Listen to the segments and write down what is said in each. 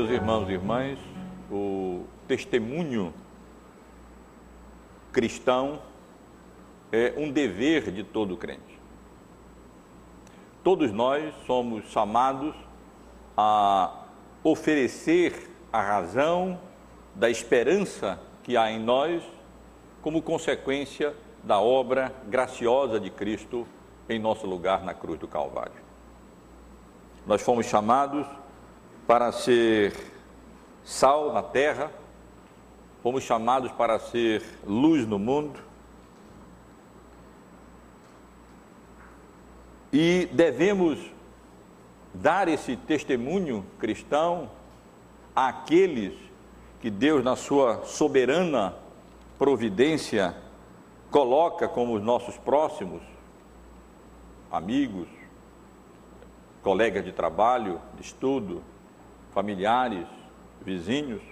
Meus irmãos e irmãs, o testemunho cristão é um dever de todo crente. Todos nós somos chamados a oferecer a razão da esperança que há em nós como consequência da obra graciosa de Cristo em nosso lugar na cruz do Calvário. Nós fomos chamados para ser sal na terra, fomos chamados para ser luz no mundo. E devemos dar esse testemunho cristão àqueles que Deus, na sua soberana providência, coloca como os nossos próximos, amigos, colegas de trabalho, de estudo, familiares, vizinhos,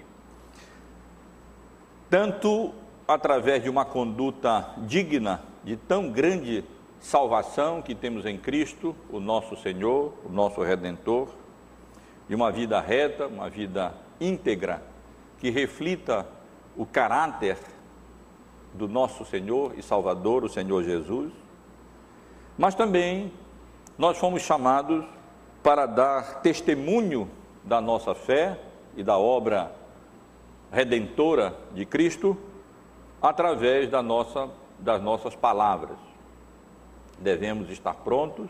tanto através de uma conduta digna de tão grande salvação que temos em Cristo, o nosso Senhor, o nosso Redentor, de uma vida reta, uma vida íntegra, que reflita o caráter do nosso Senhor e Salvador, o Senhor Jesus, mas também nós fomos chamados para dar testemunho da nossa fé e da obra redentora de Cristo através da nossa, das nossas palavras. Devemos estar prontos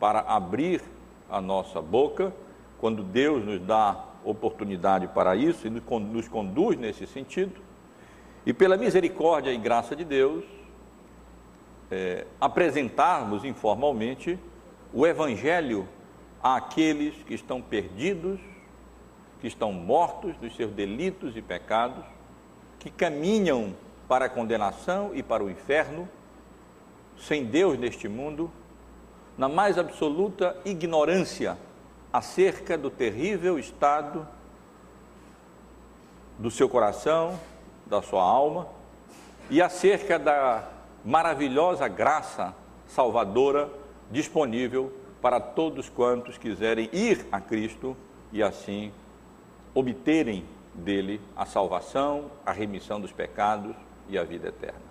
para abrir a nossa boca quando Deus nos dá oportunidade para isso e nos conduz nesse sentido. E pela misericórdia e graça de Deus, é, apresentarmos informalmente o Evangelho àqueles que estão perdidos, que estão mortos dos seus delitos e pecados, que caminham para a condenação e para o inferno, sem Deus neste mundo, na mais absoluta ignorância acerca do terrível estado do seu coração, da sua alma e acerca da maravilhosa graça salvadora disponível para todos quantos quiserem ir a Cristo e assim obterem dele a salvação, a remissão dos pecados e a vida eterna.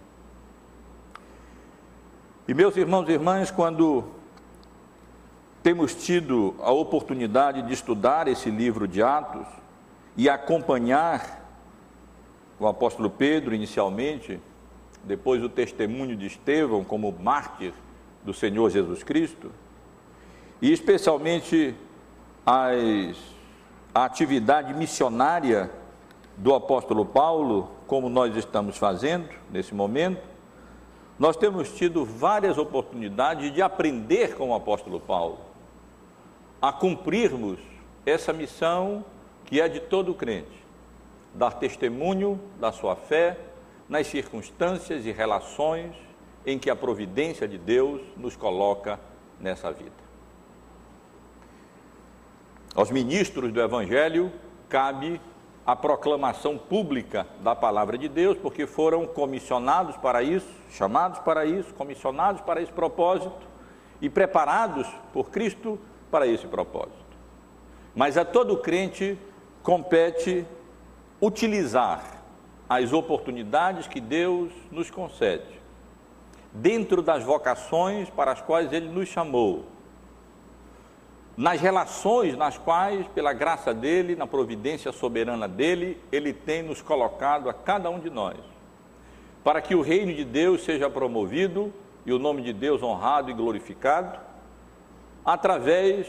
E meus irmãos e irmãs, quando temos tido a oportunidade de estudar esse livro de Atos e acompanhar o apóstolo Pedro inicialmente, depois o testemunho de Estevão como mártir do Senhor Jesus Cristo, e especialmente as, a atividade missionária do apóstolo Paulo, como nós estamos fazendo nesse momento, nós temos tido várias oportunidades de aprender com o apóstolo Paulo, a cumprirmos essa missão que é de todo crente, dar testemunho da sua fé nas circunstâncias e relações em que a providência de Deus nos coloca nessa vida. Aos ministros do Evangelho cabe a proclamação pública da palavra de Deus, porque foram comissionados para isso, chamados para isso, comissionados para esse propósito e preparados por Cristo para esse propósito. Mas a todo crente compete utilizar as oportunidades que Deus nos concede, dentro das vocações para as quais Ele nos chamou, nas relações nas quais, pela graça dele, na providência soberana dele, ele tem nos colocado a cada um de nós, para que o reino de Deus seja promovido e o nome de Deus honrado e glorificado, através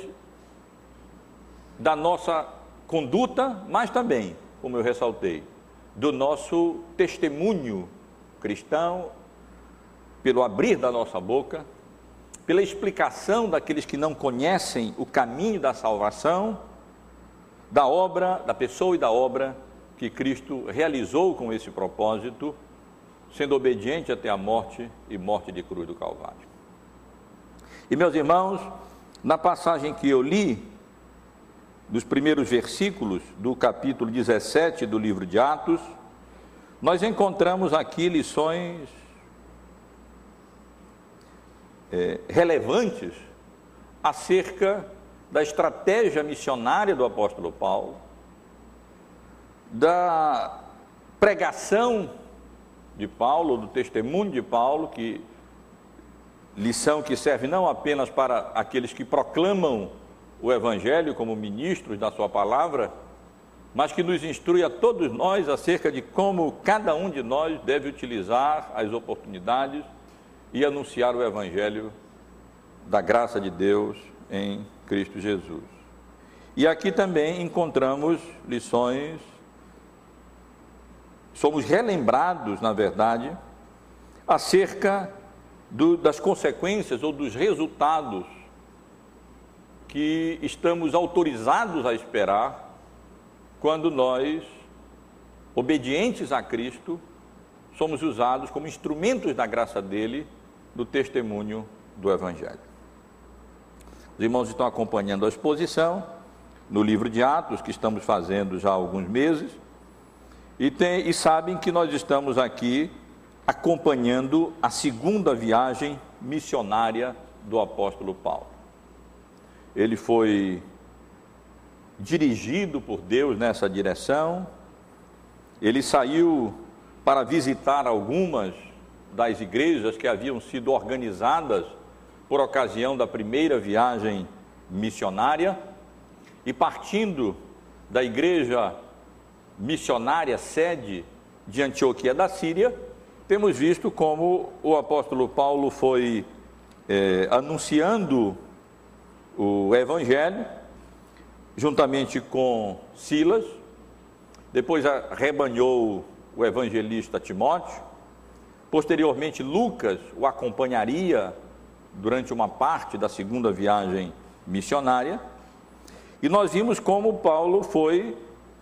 da nossa conduta, mas também, como eu ressaltei, do nosso testemunho cristão, pelo abrir da nossa boca pela explicação daqueles que não conhecem o caminho da salvação, da obra, da pessoa e da obra que Cristo realizou com esse propósito, sendo obediente até a morte e morte de cruz do Calvário. E meus irmãos, na passagem que eu li, dos primeiros versículos do capítulo 17 do livro de Atos, nós encontramos aqui lições é, relevantes acerca da estratégia missionária do apóstolo Paulo, da pregação de Paulo, do testemunho de Paulo, que lição que serve não apenas para aqueles que proclamam o evangelho como ministros da sua palavra, mas que nos instrui a todos nós acerca de como cada um de nós deve utilizar as oportunidades e anunciar o evangelho da graça de Deus em Cristo Jesus. E aqui também encontramos lições, somos relembrados, na verdade, acerca do, das consequências ou dos resultados que estamos autorizados a esperar quando nós, obedientes a Cristo, somos usados como instrumentos da graça dele no testemunho do Evangelho. Os irmãos estão acompanhando a exposição no livro de Atos, que estamos fazendo já há alguns meses, e, tem, e sabem que nós estamos aqui acompanhando a segunda viagem missionária do apóstolo Paulo. Ele foi dirigido por Deus nessa direção. Ele saiu para visitar algumas das igrejas que haviam sido organizadas por ocasião da primeira viagem missionária e partindo da igreja missionária sede de Antioquia da Síria, temos visto como o apóstolo Paulo foi é, anunciando o evangelho juntamente com Silas, depois rebanhou o evangelista Timóteo, posteriormente Lucas o acompanharia durante uma parte da segunda viagem missionária, e nós vimos como Paulo foi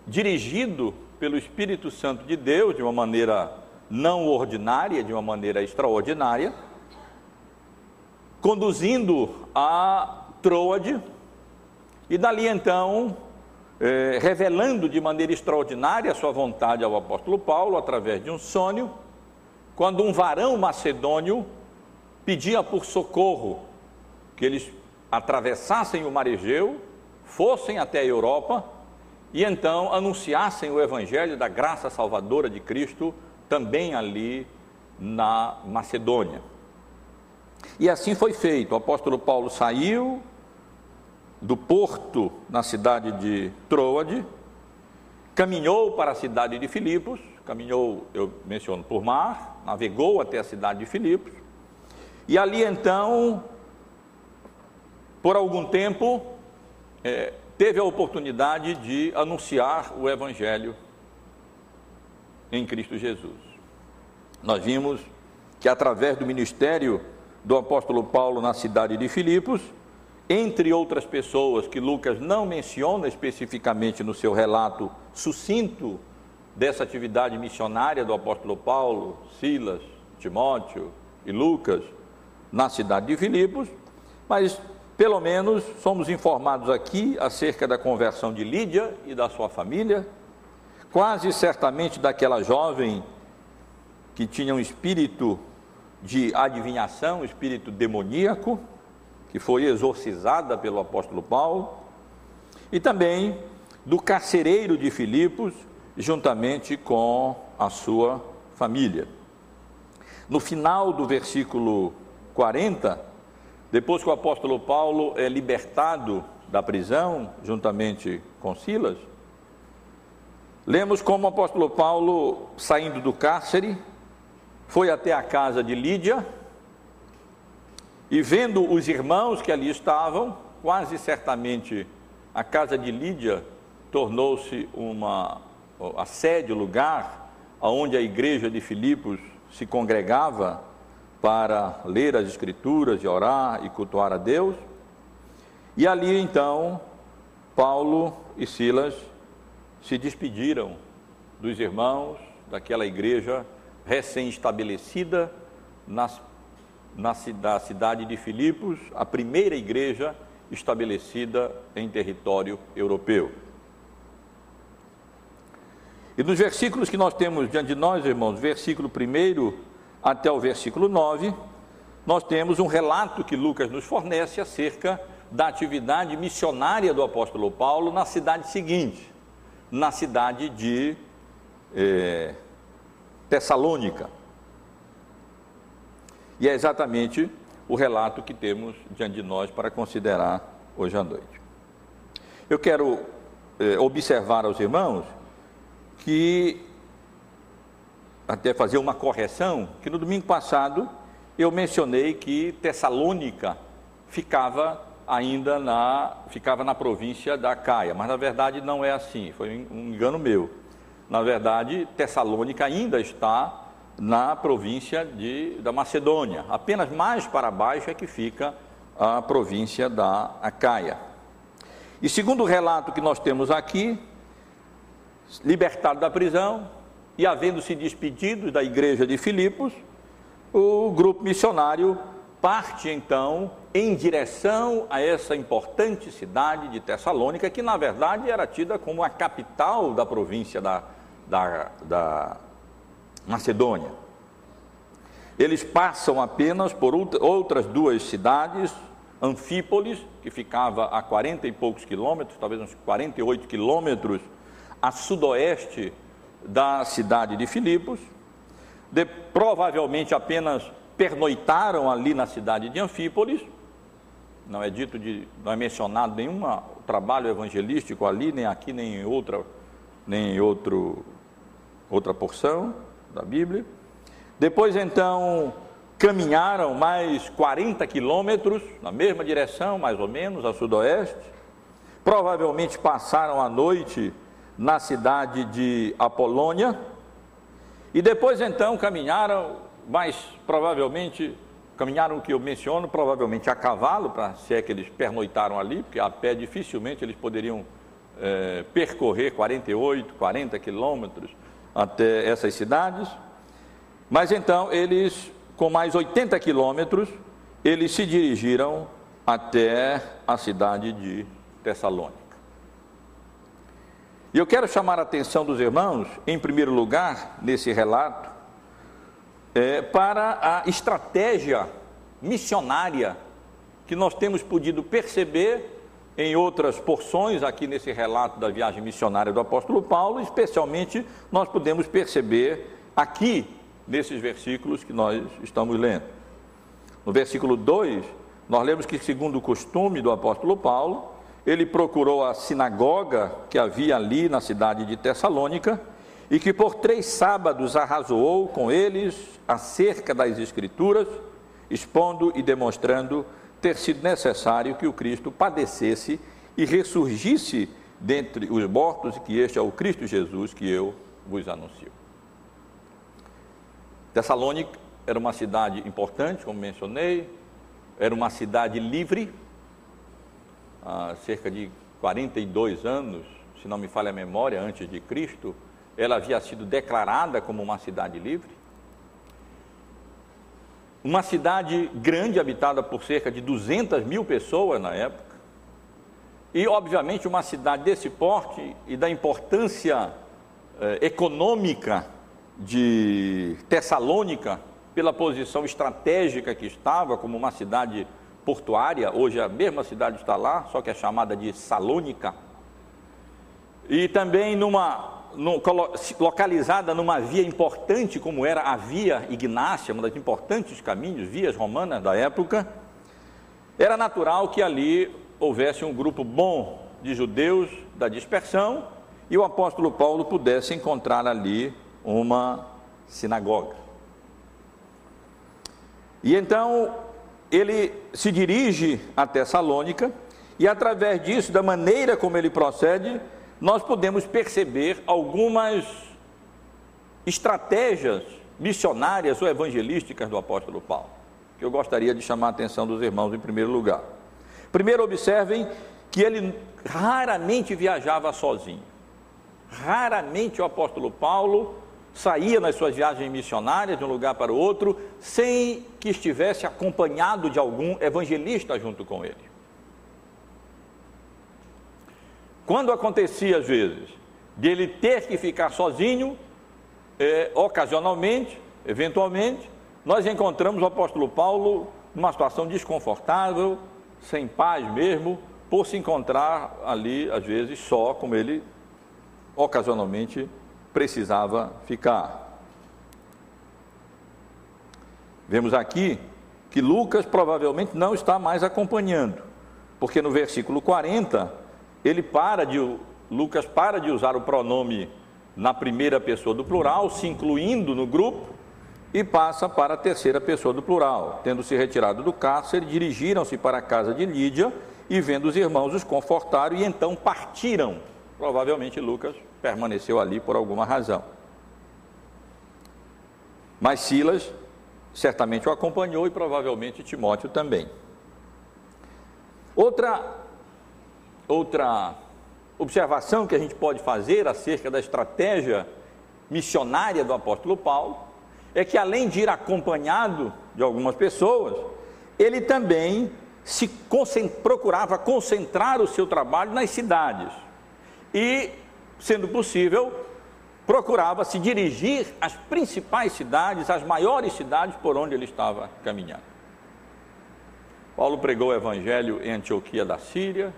dirigido pelo Espírito Santo de Deus de uma maneira não ordinária, de uma maneira extraordinária, conduzindo a Troade, e dali então, eh, revelando de maneira extraordinária a sua vontade ao apóstolo Paulo, através de um sonho, quando um varão macedônio pedia por socorro, que eles atravessassem o mar Egeu, fossem até a Europa e então anunciassem o evangelho da graça salvadora de Cristo também ali na Macedônia. E assim foi feito. O apóstolo Paulo saiu, do porto na cidade de Troade, caminhou para a cidade de Filipos, caminhou, eu menciono, por mar, navegou até a cidade de Filipos, e ali então, por algum tempo, é, teve a oportunidade de anunciar o Evangelho em Cristo Jesus. Nós vimos que através do ministério do apóstolo Paulo na cidade de Filipos, entre outras pessoas que Lucas não menciona especificamente no seu relato sucinto dessa atividade missionária do apóstolo Paulo, Silas, Timóteo e Lucas na cidade de Filipos, mas pelo menos somos informados aqui acerca da conversão de Lídia e da sua família, quase certamente daquela jovem que tinha um espírito de adivinhação, um espírito demoníaco, que foi exorcizada pelo apóstolo Paulo, e também do carcereiro de Filipos, juntamente com a sua família. No final do versículo 40, depois que o apóstolo Paulo é libertado da prisão, juntamente com Silas, lemos como o apóstolo Paulo, saindo do cárcere, foi até a casa de Lídia, e vendo os irmãos que ali estavam, quase certamente a casa de Lídia tornou-se uma a sede, o lugar onde a igreja de Filipos se congregava para ler as escrituras e orar e cultuar a Deus. E ali então Paulo e Silas se despediram dos irmãos daquela igreja recém-estabelecida nas na cidade de Filipos, a primeira igreja estabelecida em território europeu. E nos versículos que nós temos diante de nós, irmãos, versículo 1 até o versículo 9, nós temos um relato que Lucas nos fornece acerca da atividade missionária do apóstolo Paulo na cidade seguinte, na cidade de é, Tessalônica. E é exatamente o relato que temos diante de nós para considerar hoje à noite. Eu quero é, observar aos irmãos que, até fazer uma correção, que no domingo passado eu mencionei que Tessalônica ficava ainda na, ficava na província da Caia, mas na verdade não é assim, foi um engano meu. Na verdade, Tessalônica ainda está na província de, da Macedônia. Apenas mais para baixo é que fica a província da Acaia. E segundo o relato que nós temos aqui, libertado da prisão e havendo se despedido da igreja de Filipos, o grupo missionário parte então em direção a essa importante cidade de Tessalônica, que na verdade era tida como a capital da província da, da, da Macedônia. Eles passam apenas por outras duas cidades, Anfípolis, que ficava a 40 e poucos quilômetros, talvez uns 48 quilômetros a sudoeste da cidade de Filipos, de, provavelmente apenas pernoitaram ali na cidade de Anfípolis, não é dito de, não é mencionado nenhum trabalho evangelístico ali, nem aqui, nem em outra, nem em outro, outra porção da Bíblia. Depois então caminharam mais 40 quilômetros na mesma direção, mais ou menos, a sudoeste. Provavelmente passaram a noite na cidade de Apolônia. E depois então caminharam, mais provavelmente, caminharam o que eu menciono, provavelmente a cavalo, para se é que eles pernoitaram ali, porque a pé dificilmente eles poderiam é, percorrer 48, 40 quilômetros até essas cidades. Mas então eles, com mais 80 quilômetros, eles se dirigiram até a cidade de Tessalônica. E eu quero chamar a atenção dos irmãos, em primeiro lugar, nesse relato, é, para a estratégia missionária que nós temos podido perceber em outras porções aqui nesse relato da viagem missionária do apóstolo Paulo, especialmente nós podemos perceber aqui nesses versículos que nós estamos lendo. No versículo 2, nós lemos que, segundo o costume do apóstolo Paulo, ele procurou a sinagoga que havia ali na cidade de Tessalônica e que por três sábados arrazoou com eles acerca das Escrituras, expondo e demonstrando ter sido necessário que o Cristo padecesse e ressurgisse dentre os mortos, e que este é o Cristo Jesus que eu vos anuncio. Tessalônica era uma cidade importante, como mencionei, era uma cidade livre, há cerca de 42 anos, se não me falha a memória, antes de Cristo, ela havia sido declarada como uma cidade livre. Uma cidade grande, habitada por cerca de 200 mil pessoas na época. E, obviamente, uma cidade desse porte e da importância eh, econômica de Tessalônica, pela posição estratégica que estava, como uma cidade portuária, hoje a mesma cidade está lá, só que é chamada de Salônica, e também numa, no, localizada numa via importante, como era a Via Ignácia, uma das importantes caminhos, vias romanas da época, era natural que ali houvesse um grupo bom de judeus da dispersão e o apóstolo Paulo pudesse encontrar ali uma sinagoga. E então ele se dirige a Tessalônica, e através disso, da maneira como ele procede, nós podemos perceber algumas estratégias missionárias ou evangelísticas do apóstolo Paulo, que eu gostaria de chamar a atenção dos irmãos em primeiro lugar. Primeiro, observem que ele raramente viajava sozinho. Raramente o apóstolo Paulo saía nas suas viagens missionárias de um lugar para o outro, sem que estivesse acompanhado de algum evangelista junto com ele. Quando acontecia, às vezes, de ele ter que ficar sozinho, é, ocasionalmente, eventualmente, nós encontramos o apóstolo Paulo numa situação desconfortável, sem paz mesmo, por se encontrar ali, às vezes, só, como ele ocasionalmente precisava ficar. Vemos aqui que Lucas provavelmente não está mais acompanhando, porque no versículo 40 ele para de Lucas para de usar o pronome na primeira pessoa do plural, se incluindo no grupo, e passa para a terceira pessoa do plural. Tendo se retirado do cárcere, dirigiram-se para a casa de Lídia e, vendo os irmãos, os confortaram e então partiram. Provavelmente Lucas permaneceu ali por alguma razão. Mas Silas certamente o acompanhou e provavelmente Timóteo também. Outra, outra observação que a gente pode fazer acerca da estratégia missionária do apóstolo Paulo é que, além de ir acompanhado de algumas pessoas, ele também se procurava concentrar o seu trabalho nas cidades e, sendo possível, procurava se dirigir às principais cidades, às maiores cidades por onde ele estava caminhando. Paulo pregou o evangelho em Antioquia da Síria,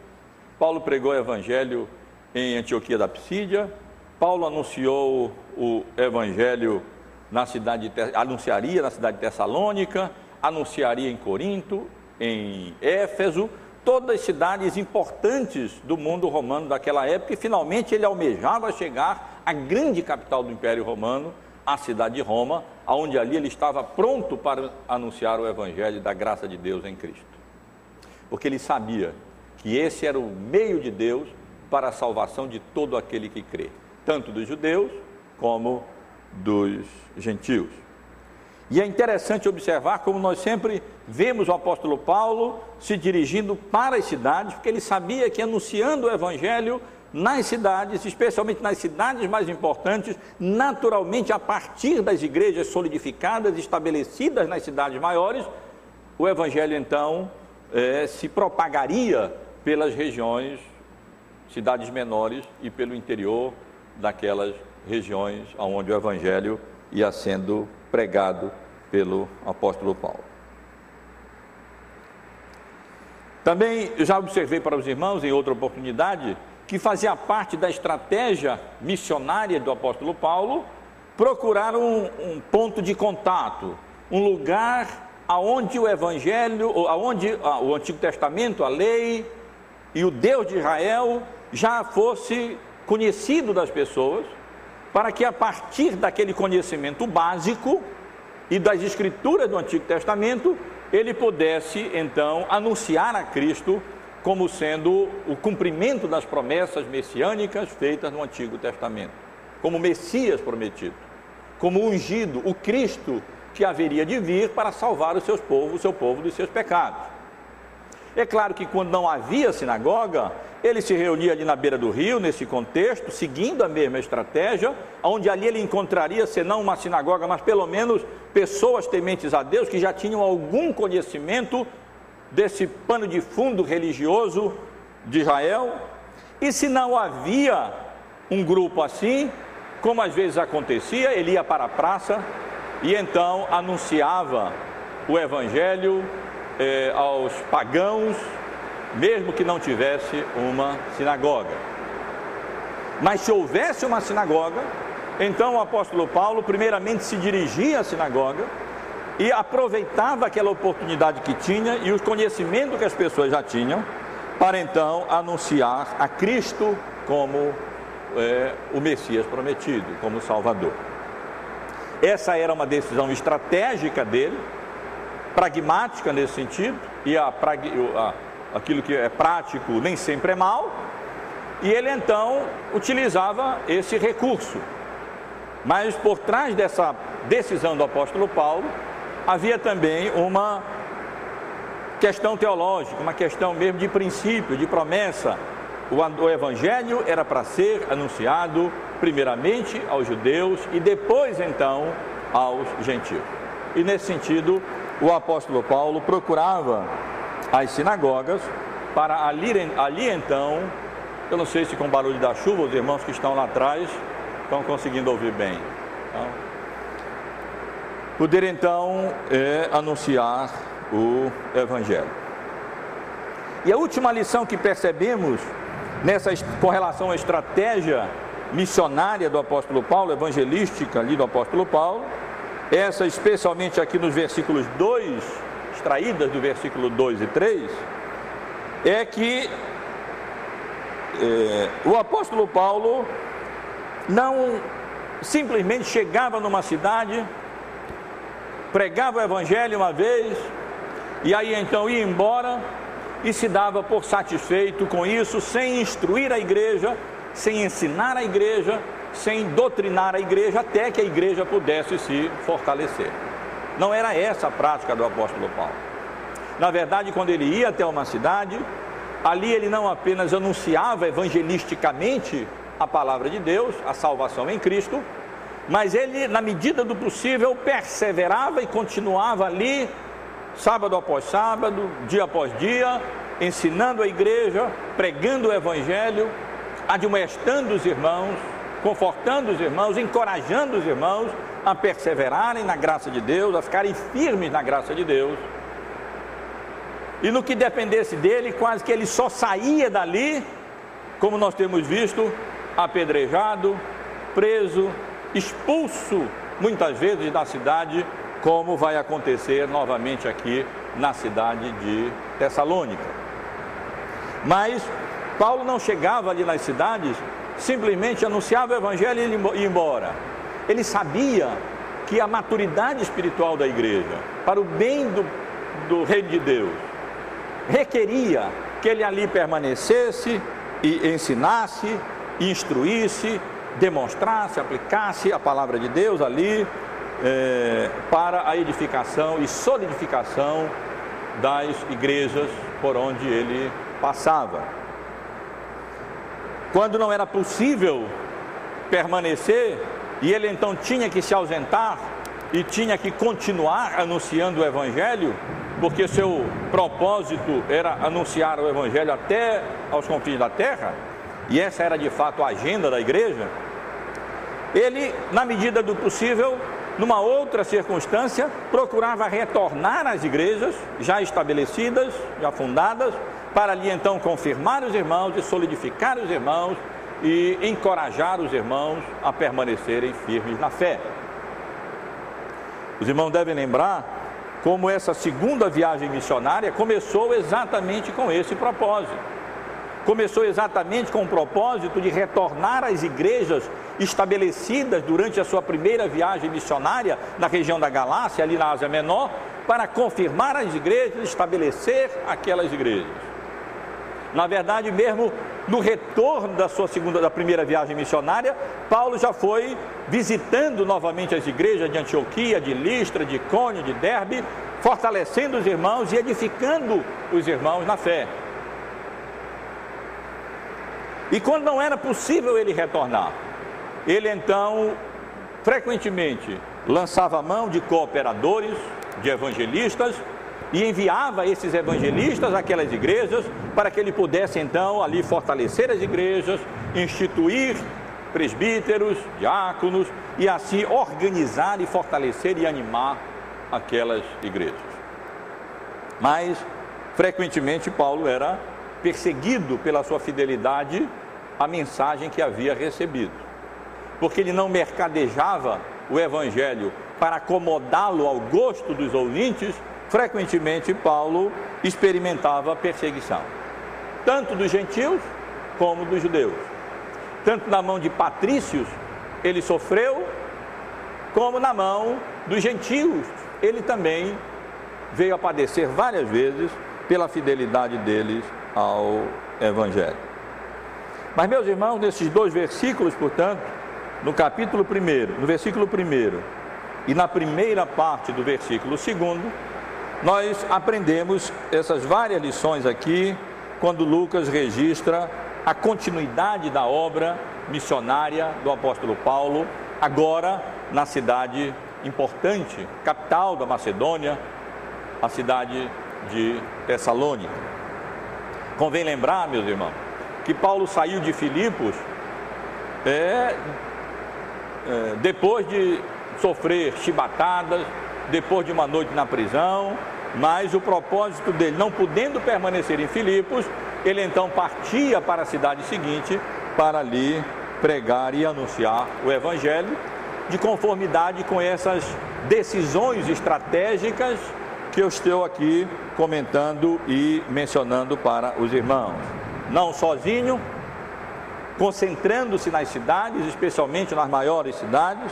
Paulo pregou o evangelho em Antioquia da Psídia, Paulo anunciou o evangelho na cidade de, anunciaria na cidade de Tessalônica, anunciaria em Corinto, em Éfeso, todas as cidades importantes do mundo romano daquela época, e finalmente ele almejava chegar à grande capital do Império Romano, a cidade de Roma, onde ali ele estava pronto para anunciar o Evangelho da graça de Deus em Cristo. Porque ele sabia que esse era o meio de Deus para a salvação de todo aquele que crê, tanto dos judeus como dos gentios. E é interessante observar como nós sempre vemos o apóstolo Paulo se dirigindo para as cidades, porque ele sabia que anunciando o evangelho nas cidades, especialmente nas cidades mais importantes, naturalmente a partir das igrejas solidificadas, estabelecidas nas cidades maiores, o evangelho então é, se propagaria pelas regiões, cidades menores e pelo interior daquelas regiões onde o evangelho ia sendo pregado pelo apóstolo Paulo. Também já observei para os irmãos em outra oportunidade que fazia parte da estratégia missionária do apóstolo Paulo procurar um, um ponto de contato, um lugar aonde o evangelho, aonde o Antigo Testamento, a lei e o Deus de Israel já fosse conhecido das pessoas, para que a partir daquele conhecimento básico e das escrituras do Antigo Testamento, ele pudesse então anunciar a Cristo como sendo o cumprimento das promessas messiânicas feitas no Antigo Testamento, como Messias prometido, como ungido, o Cristo que haveria de vir para salvar os seus povos, o seu povo dos seus pecados. É claro que quando não havia sinagoga, ele se reunia ali na beira do rio, nesse contexto, seguindo a mesma estratégia, onde ali ele encontraria, se não uma sinagoga, mas pelo menos pessoas tementes a Deus que já tinham algum conhecimento desse pano de fundo religioso de Israel. E se não havia um grupo assim, como às vezes acontecia, ele ia para a praça e então anunciava o evangelho eh, aos pagãos, mesmo que não tivesse uma sinagoga. Mas se houvesse uma sinagoga, então o apóstolo Paulo, primeiramente, se dirigia à sinagoga e aproveitava aquela oportunidade que tinha e os conhecimentos que as pessoas já tinham, para então anunciar a Cristo como é, o Messias prometido, como Salvador. Essa era uma decisão estratégica dele, pragmática nesse sentido, e a, a, aquilo que é prático nem sempre é mal, e ele então utilizava esse recurso. Mas por trás dessa decisão do apóstolo Paulo, havia também uma questão teológica, uma questão mesmo de princípio, de promessa. O, o evangelho era para ser anunciado primeiramente aos judeus e depois então aos gentios. E nesse sentido, o apóstolo Paulo procurava as sinagogas para ali, ali então, eu não sei se com o barulho da chuva, os irmãos que estão lá atrás estão conseguindo ouvir bem. Então, poder então é, anunciar o Evangelho. E a última lição que percebemos nessa, com relação à estratégia missionária do apóstolo Paulo, evangelística ali do apóstolo Paulo, essa especialmente aqui nos versículos 2, extraídas do versículo 2 e 3, é que é, o apóstolo Paulo não simplesmente chegava numa cidade, pregava o evangelho uma vez, e aí então ia embora e se dava por satisfeito com isso, sem instruir a igreja, sem ensinar a igreja, sem doutrinar a igreja, até que a igreja pudesse se fortalecer. Não era essa a prática do apóstolo Paulo. Na verdade, quando ele ia até uma cidade, ali ele não apenas anunciava evangelisticamente a palavra de Deus, a salvação em Cristo, mas ele, na medida do possível, perseverava e continuava ali, sábado após sábado, dia após dia, ensinando a igreja, pregando o evangelho, admoestando os irmãos, confortando os irmãos, encorajando os irmãos a perseverarem na graça de Deus, a ficarem firmes na graça de Deus. E no que dependesse dele, quase que ele só saía dali, como nós temos visto, apedrejado, preso, expulso muitas vezes da cidade, como vai acontecer novamente aqui na cidade de Tessalônica. Mas Paulo não chegava ali nas cidades, simplesmente anunciava o evangelho e ia embora. Ele sabia que a maturidade espiritual da igreja, para o bem do, do reino de Deus, requeria que ele ali permanecesse e ensinasse, instruísse, demonstrasse, aplicasse a palavra de Deus ali é, para a edificação e solidificação das igrejas por onde ele passava. Quando não era possível permanecer, e ele então tinha que se ausentar e tinha que continuar anunciando o Evangelho, porque seu propósito era anunciar o Evangelho até aos confins da terra, e essa era de fato a agenda da igreja, ele, na medida do possível, numa outra circunstância, procurava retornar às igrejas já estabelecidas, já fundadas, para ali então confirmar os irmãos e solidificar os irmãos e encorajar os irmãos a permanecerem firmes na fé. Os irmãos devem lembrar como essa segunda viagem missionária começou exatamente com esse propósito começou exatamente com o propósito de retornar às igrejas estabelecidas durante a sua primeira viagem missionária na região da Galácia, ali na Ásia Menor, para confirmar as igrejas, estabelecer aquelas igrejas. Na verdade, mesmo no retorno da sua segunda, da primeira viagem missionária, Paulo já foi visitando novamente as igrejas de Antioquia, de Listra, de Cônio, de Derbe, fortalecendo os irmãos e edificando os irmãos na fé. E quando não era possível ele retornar, ele então frequentemente lançava a mão de cooperadores, de evangelistas, e enviava esses evangelistas àquelas igrejas para que ele pudesse então ali fortalecer as igrejas, instituir presbíteros, diáconos e assim organizar e fortalecer e animar aquelas igrejas. Mas frequentemente Paulo era perseguido pela sua fidelidade à mensagem que havia recebido. Porque ele não mercadejava o evangelho para acomodá-lo ao gosto dos ouvintes, frequentemente Paulo experimentava perseguição, tanto dos gentios como dos judeus. Tanto na mão de patrícios ele sofreu, como na mão dos gentios ele também veio a padecer várias vezes pela fidelidade deles ao Evangelho. Mas, meus irmãos, nesses dois versículos, portanto, no capítulo 1, no versículo 1 e na primeira parte do versículo 2, nós aprendemos essas várias lições aqui, quando Lucas registra a continuidade da obra missionária do apóstolo Paulo, agora na cidade importante, capital da Macedônia, a cidade de Tessalônica. Convém lembrar, meus irmãos, que Paulo saiu de Filipos é, é, depois de sofrer chibatadas, depois de uma noite na prisão, mas o propósito dele, não podendo permanecer em Filipos, ele então partia para a cidade seguinte para ali pregar e anunciar o Evangelho, de conformidade com essas decisões estratégicas que eu estou aqui comentando e mencionando para os irmãos. Não sozinho, concentrando-se nas cidades, especialmente nas maiores cidades,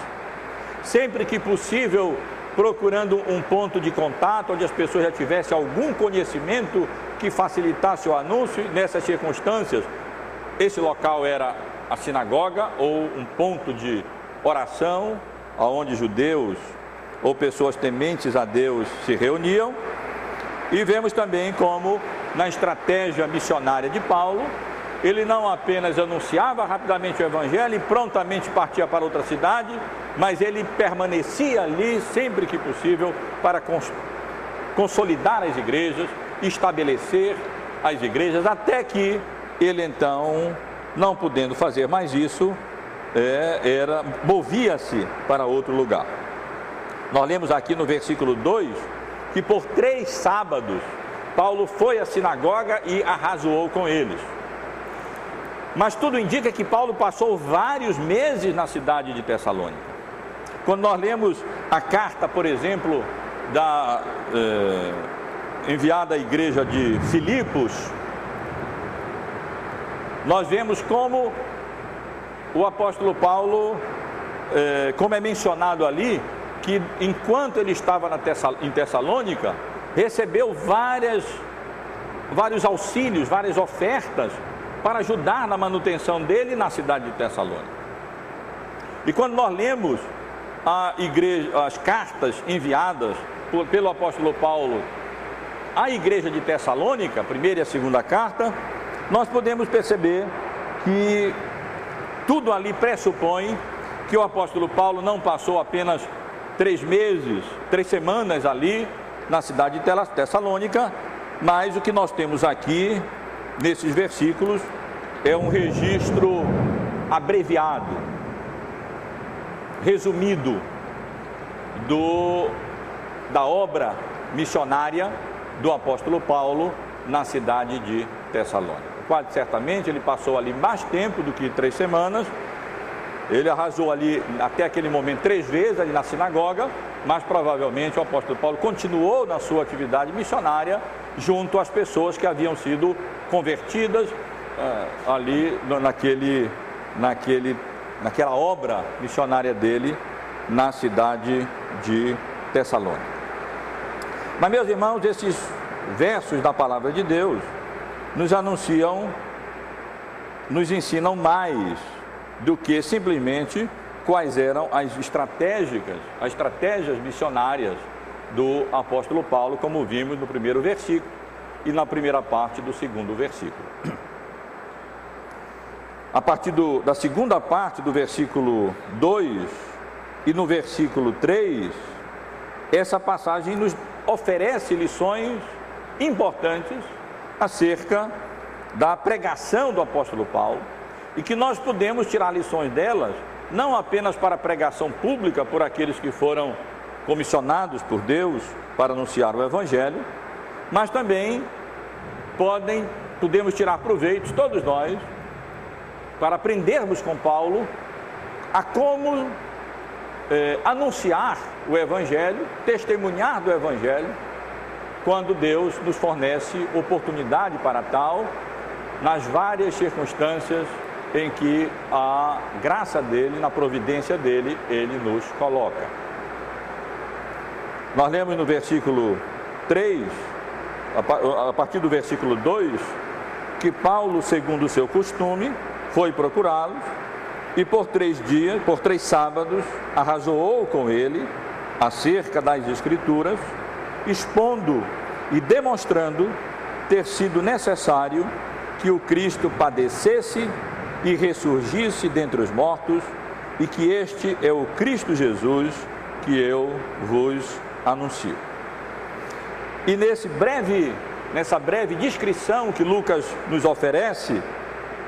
sempre que possível procurando um ponto de contato onde as pessoas já tivessem algum conhecimento que facilitasse o anúncio. Nessas circunstâncias, esse local era a sinagoga ou um ponto de oração, onde judeus ou pessoas tementes a Deus se reuniam. E vemos também como, na estratégia missionária de Paulo, ele não apenas anunciava rapidamente o Evangelho e prontamente partia para outra cidade, mas ele permanecia ali sempre que possível para consolidar as igrejas, estabelecer as igrejas, até que ele então, não podendo fazer mais isso, é, era movia-se para outro lugar. Nós lemos aqui no versículo 2 que por três sábados Paulo foi à sinagoga e arrazoou com eles. Mas tudo indica que Paulo passou vários meses na cidade de Tessalônica. Quando nós lemos a carta, por exemplo, da eh, enviada à igreja de Filipos, nós vemos como o apóstolo Paulo, eh, como é mencionado ali, que enquanto ele estava Tessal, em Tessalônica, recebeu várias, vários auxílios, várias ofertas para ajudar na manutenção dele na cidade de Tessalônica. E quando nós lemos igreja, as cartas enviadas por, pelo apóstolo Paulo à igreja de Tessalônica, primeira e a segunda carta, nós podemos perceber que tudo ali pressupõe que o apóstolo Paulo não passou apenas três meses, três semanas ali na cidade de Tessalônica, mas o que nós temos aqui nesses versículos é um registro abreviado, resumido do, da obra missionária do apóstolo Paulo na cidade de Tessalônica. Quase certamente ele passou ali mais tempo do que três semanas. Ele arrasou ali até aquele momento três vezes ali na sinagoga, mas provavelmente o apóstolo Paulo continuou na sua atividade missionária junto às pessoas que haviam sido convertidas uh, ali naquele, naquele, naquela obra missionária dele na cidade de Tessalônica. Mas, meus irmãos, esses versos da palavra de Deus nos anunciam, nos ensinam mais do que simplesmente quais eram as estratégicas, as estratégias missionárias do apóstolo Paulo, como vimos no primeiro versículo e na primeira parte do segundo versículo. A partir do, da segunda parte do versículo 2 e no versículo 3, essa passagem nos oferece lições importantes acerca da pregação do apóstolo Paulo e que nós podemos tirar lições delas, não apenas para a pregação pública por aqueles que foram comissionados por Deus para anunciar o evangelho, mas também podem podemos tirar proveitos todos nós para aprendermos com Paulo a como eh, anunciar o Evangelho, testemunhar do Evangelho, quando Deus nos fornece oportunidade para tal, nas várias circunstâncias em que a graça dele, na providência dele, ele nos coloca. Nós lemos no versículo 3, a partir do versículo 2, que Paulo, segundo o seu costume, foi procurá-los e por três dias, por três sábados, arrazoou com ele acerca das Escrituras, expondo e demonstrando ter sido necessário que o Cristo padecesse e ressurgisse dentre os mortos, e que este é o Cristo Jesus que eu vos anuncio. E nesse breve, nessa breve descrição que Lucas nos oferece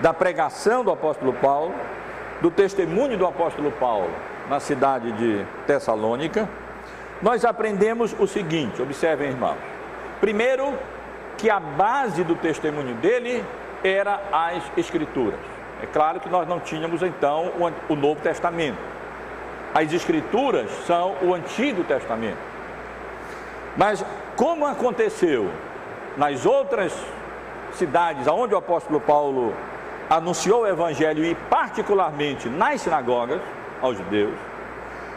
da pregação do apóstolo Paulo, do testemunho do apóstolo Paulo na cidade de Tessalônica, nós aprendemos o seguinte: observem, irmãos. Primeiro, que a base do testemunho dele era as Escrituras. É claro que nós não tínhamos então o Novo Testamento. As Escrituras são o Antigo Testamento. Mas como aconteceu nas outras cidades aonde o apóstolo Paulo anunciou o evangelho e particularmente nas sinagogas aos judeus,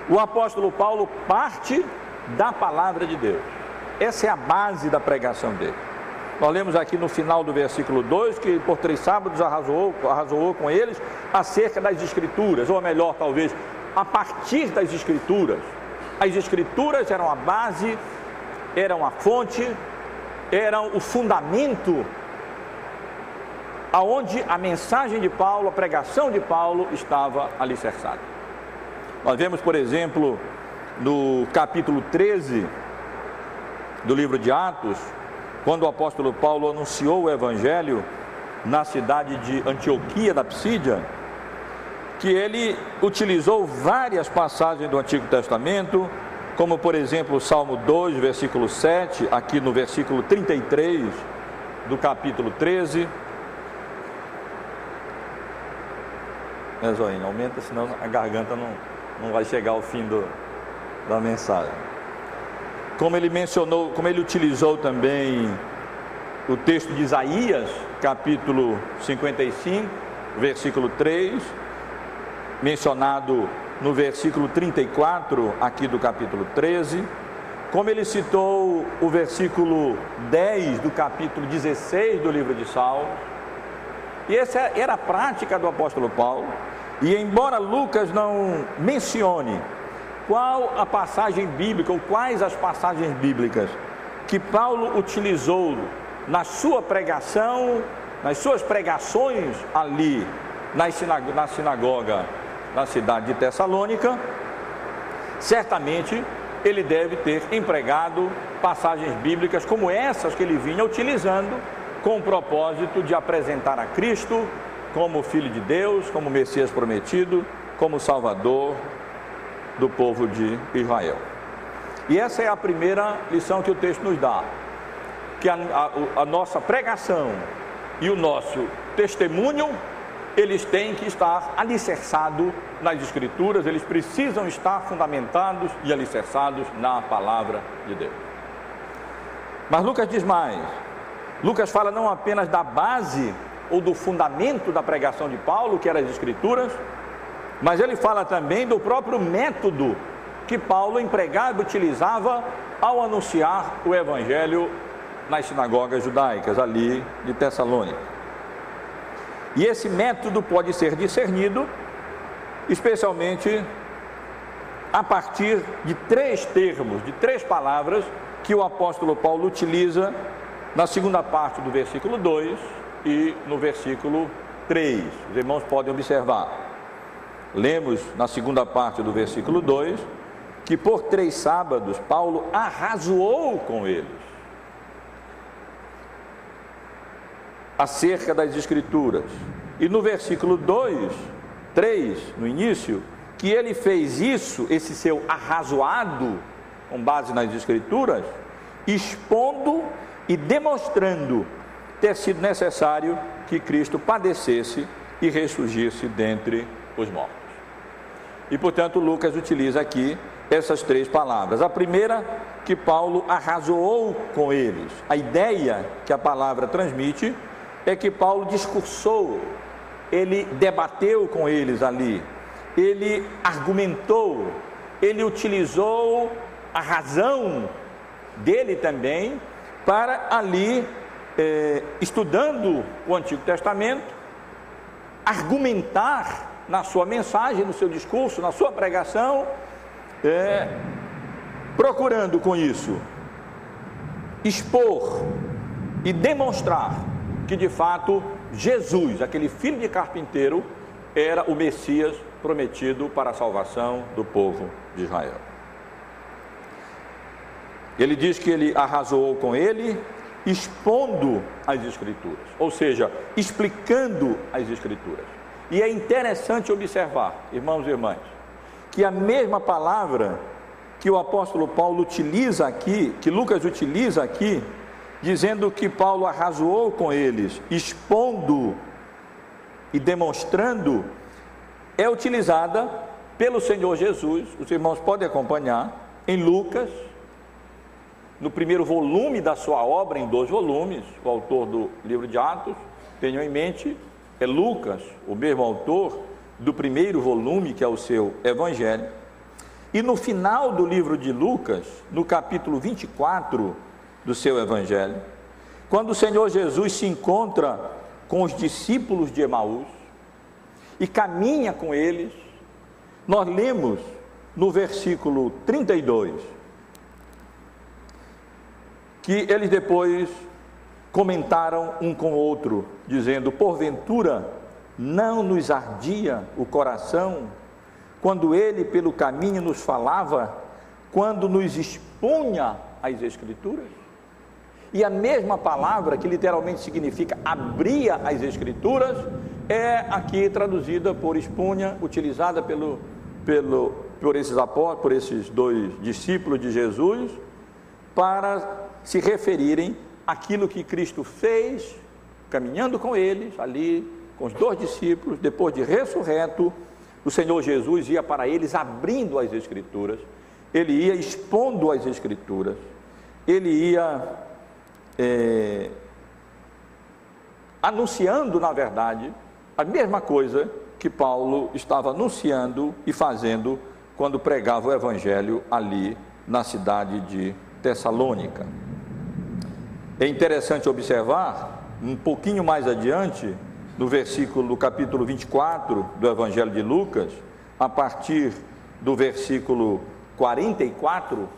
o apóstolo Paulo parte da palavra de Deus. Essa é a base da pregação dele. Nós lemos aqui no final do versículo 2 que por três sábados arrasou, arrasou com eles acerca das escrituras, ou melhor, talvez, a partir das escrituras. As escrituras eram a base, eram a fonte, eram o fundamento aonde a mensagem de Paulo, a pregação de Paulo estava alicerçada. Nós vemos, por exemplo, no capítulo 13 do livro de Atos, quando o apóstolo Paulo anunciou o evangelho na cidade de Antioquia da Psídia, que ele utilizou várias passagens do Antigo Testamento, como por exemplo o Salmo 2, versículo 7, aqui no versículo 33 do capítulo 13, né, Zoinha? Aumenta, senão a garganta não, não vai chegar ao fim do, da mensagem. Como ele mencionou, como ele utilizou também o texto de Isaías, capítulo 55, versículo 3, mencionado no versículo 34, aqui do capítulo 13, como ele citou o versículo 10 do capítulo 16 do livro de Salmos, e essa era a prática do apóstolo Paulo. E embora Lucas não mencione qual a passagem bíblica ou quais as passagens bíblicas que Paulo utilizou na sua pregação, nas suas pregações ali na sinagoga na cidade de Tessalônica, certamente ele deve ter empregado passagens bíblicas como essas que ele vinha utilizando com o propósito de apresentar a Cristo como Filho de Deus, como Messias prometido, como Salvador do povo de Israel. E essa é a primeira lição que o texto nos dá: que a, a, a nossa pregação e o nosso testemunho eles têm que estar alicerçados nas Escrituras, eles precisam estar fundamentados e alicerçados na palavra de Deus. Mas Lucas diz mais: Lucas fala não apenas da base ou do fundamento da pregação de Paulo, que eram as Escrituras, mas ele fala também do próprio método que Paulo empregava utilizava ao anunciar o Evangelho nas sinagogas judaicas ali de Tessalônica. E esse método pode ser discernido, especialmente a partir de três termos, de três palavras que o apóstolo Paulo utiliza na segunda parte do versículo 2 e no versículo 3. Os irmãos podem observar. Lemos na segunda parte do versículo 2 que por três sábados Paulo arrazoou com eles acerca das Escrituras. E no versículo 2, 3, no início, que ele fez isso, esse seu arrazoado, com base nas Escrituras, expondo e demonstrando ter sido necessário que Cristo padecesse e ressurgisse dentre os mortos. E portanto, Lucas utiliza aqui essas três palavras. A primeira, que Paulo arrazoou com eles. A ideia que a palavra transmite é que Paulo discursou, ele debateu com eles ali, ele argumentou, ele utilizou a razão dele também para ali, é, estudando o Antigo Testamento, argumentar na sua mensagem, no seu discurso, na sua pregação, é, procurando com isso expor e demonstrar que de fato Jesus, aquele filho de carpinteiro, era o Messias prometido para a salvação do povo de Israel. Ele diz que ele arrasou com ele, expondo as Escrituras, ou seja, explicando as Escrituras. E é interessante observar, irmãos e irmãs, que a mesma palavra que o apóstolo Paulo utiliza aqui, que Lucas utiliza aqui, dizendo que Paulo arrazoou com eles, expondo e demonstrando é utilizada pelo Senhor Jesus, os irmãos podem acompanhar, em Lucas, no primeiro volume da sua obra, em dois volumes, o autor do livro de Atos, tenham em mente, é Lucas, o mesmo autor do primeiro volume, que é o seu Evangelho. E no final do livro de Lucas, no capítulo 24 do seu Evangelho, quando o Senhor Jesus se encontra com os discípulos de Emaús e caminha com eles, nós lemos no versículo 32 que eles depois comentaram um com o outro, dizendo: Porventura não nos ardia o coração quando ele pelo caminho nos falava, quando nos expunha as Escrituras? E a mesma palavra, que literalmente significa abria as Escrituras, é aqui traduzida por espunha, utilizada pelo, pelo, por esses apóstolos, por esses dois discípulos de Jesus, para se referirem àquilo que Cristo fez, caminhando com eles, ali, com os dois discípulos, depois de ressurreto, o Senhor Jesus ia para eles abrindo as Escrituras, ele ia expondo as Escrituras, ele ia é, anunciando, na verdade, a mesma coisa que Paulo estava anunciando e fazendo quando pregava o Evangelho ali na cidade de Tessalônica. É interessante observar, um pouquinho mais adiante, no versículo do capítulo 24 do Evangelho de Lucas, a partir do versículo 44,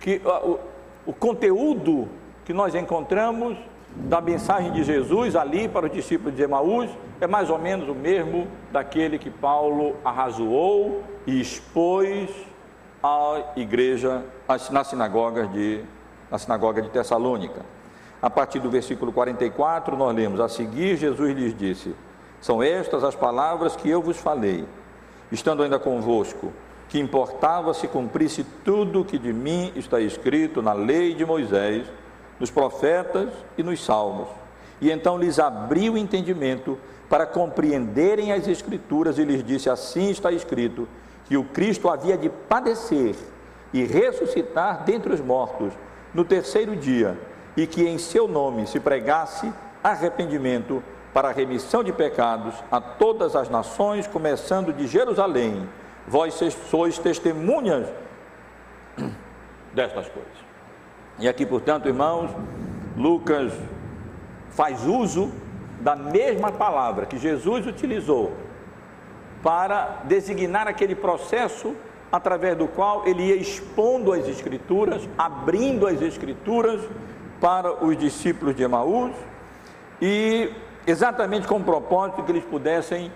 que o, o conteúdo que nós encontramos da mensagem de Jesus ali para os discípulos de Emaús é mais ou menos o mesmo daquele que Paulo arrazoou e expôs à igreja na sinagoga de, na sinagoga de Tessalônica. A partir do versículo 44, nós lemos: A seguir, Jesus lhes disse: São estas as palavras que eu vos falei, estando ainda convosco, que importava se cumprisse tudo o que de mim está escrito na lei de Moisés nos profetas e nos salmos. E então lhes abriu o entendimento para compreenderem as Escrituras e lhes disse: Assim está escrito, que o Cristo havia de padecer e ressuscitar dentre os mortos no terceiro dia, e que em seu nome se pregasse arrependimento para a remissão de pecados a todas as nações, começando de Jerusalém. Vós sois testemunhas destas coisas. E aqui, portanto, irmãos, Lucas faz uso da mesma palavra que Jesus utilizou para designar aquele processo através do qual ele ia expondo as Escrituras, abrindo as Escrituras para os discípulos de Emaús e exatamente com o propósito que eles pudessem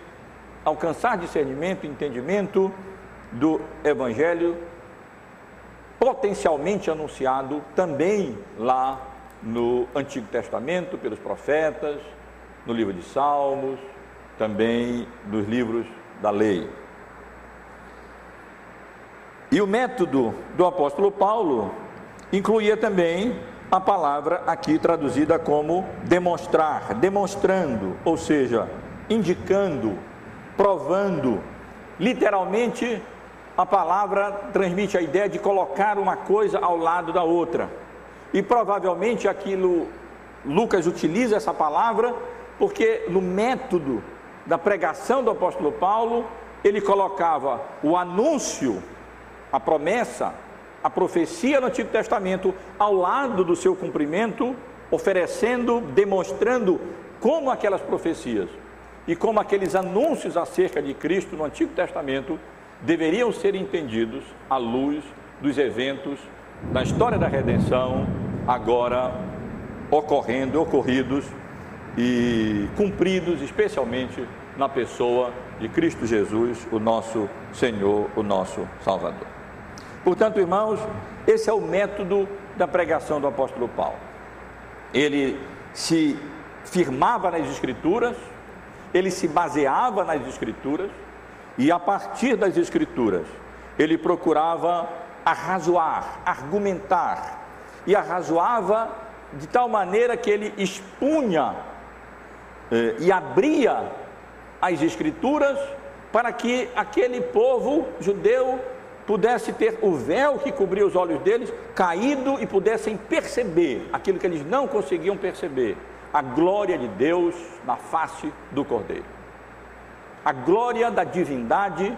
alcançar discernimento, entendimento do Evangelho potencialmente anunciado também lá no Antigo Testamento, pelos profetas, no livro de Salmos, também nos livros da lei. E o método do apóstolo Paulo incluía também a palavra aqui traduzida como demonstrar, demonstrando, ou seja, indicando, provando, literalmente a palavra transmite a ideia de colocar uma coisa ao lado da outra. E provavelmente aquilo, Lucas utiliza essa palavra porque no método da pregação do apóstolo Paulo, ele colocava o anúncio, a promessa, a profecia no Antigo Testamento ao lado do seu cumprimento, oferecendo, demonstrando como aquelas profecias e como aqueles anúncios acerca de Cristo no Antigo Testamento deveriam ser entendidos à luz dos eventos da história da redenção, agora ocorrendo, ocorridos e cumpridos, especialmente na pessoa de Cristo Jesus, o nosso Senhor, o nosso Salvador. Portanto, irmãos, esse é o método da pregação do apóstolo Paulo. Ele se firmava nas Escrituras, ele se baseava nas Escrituras, e a partir das Escrituras, ele procurava arrazoar, argumentar, e arrazoava de tal maneira que ele expunha eh, e abria as Escrituras para que aquele povo judeu pudesse ter o véu que cobria os olhos deles caído e pudessem perceber aquilo que eles não conseguiam perceber: a glória de Deus na face do Cordeiro, a glória da divindade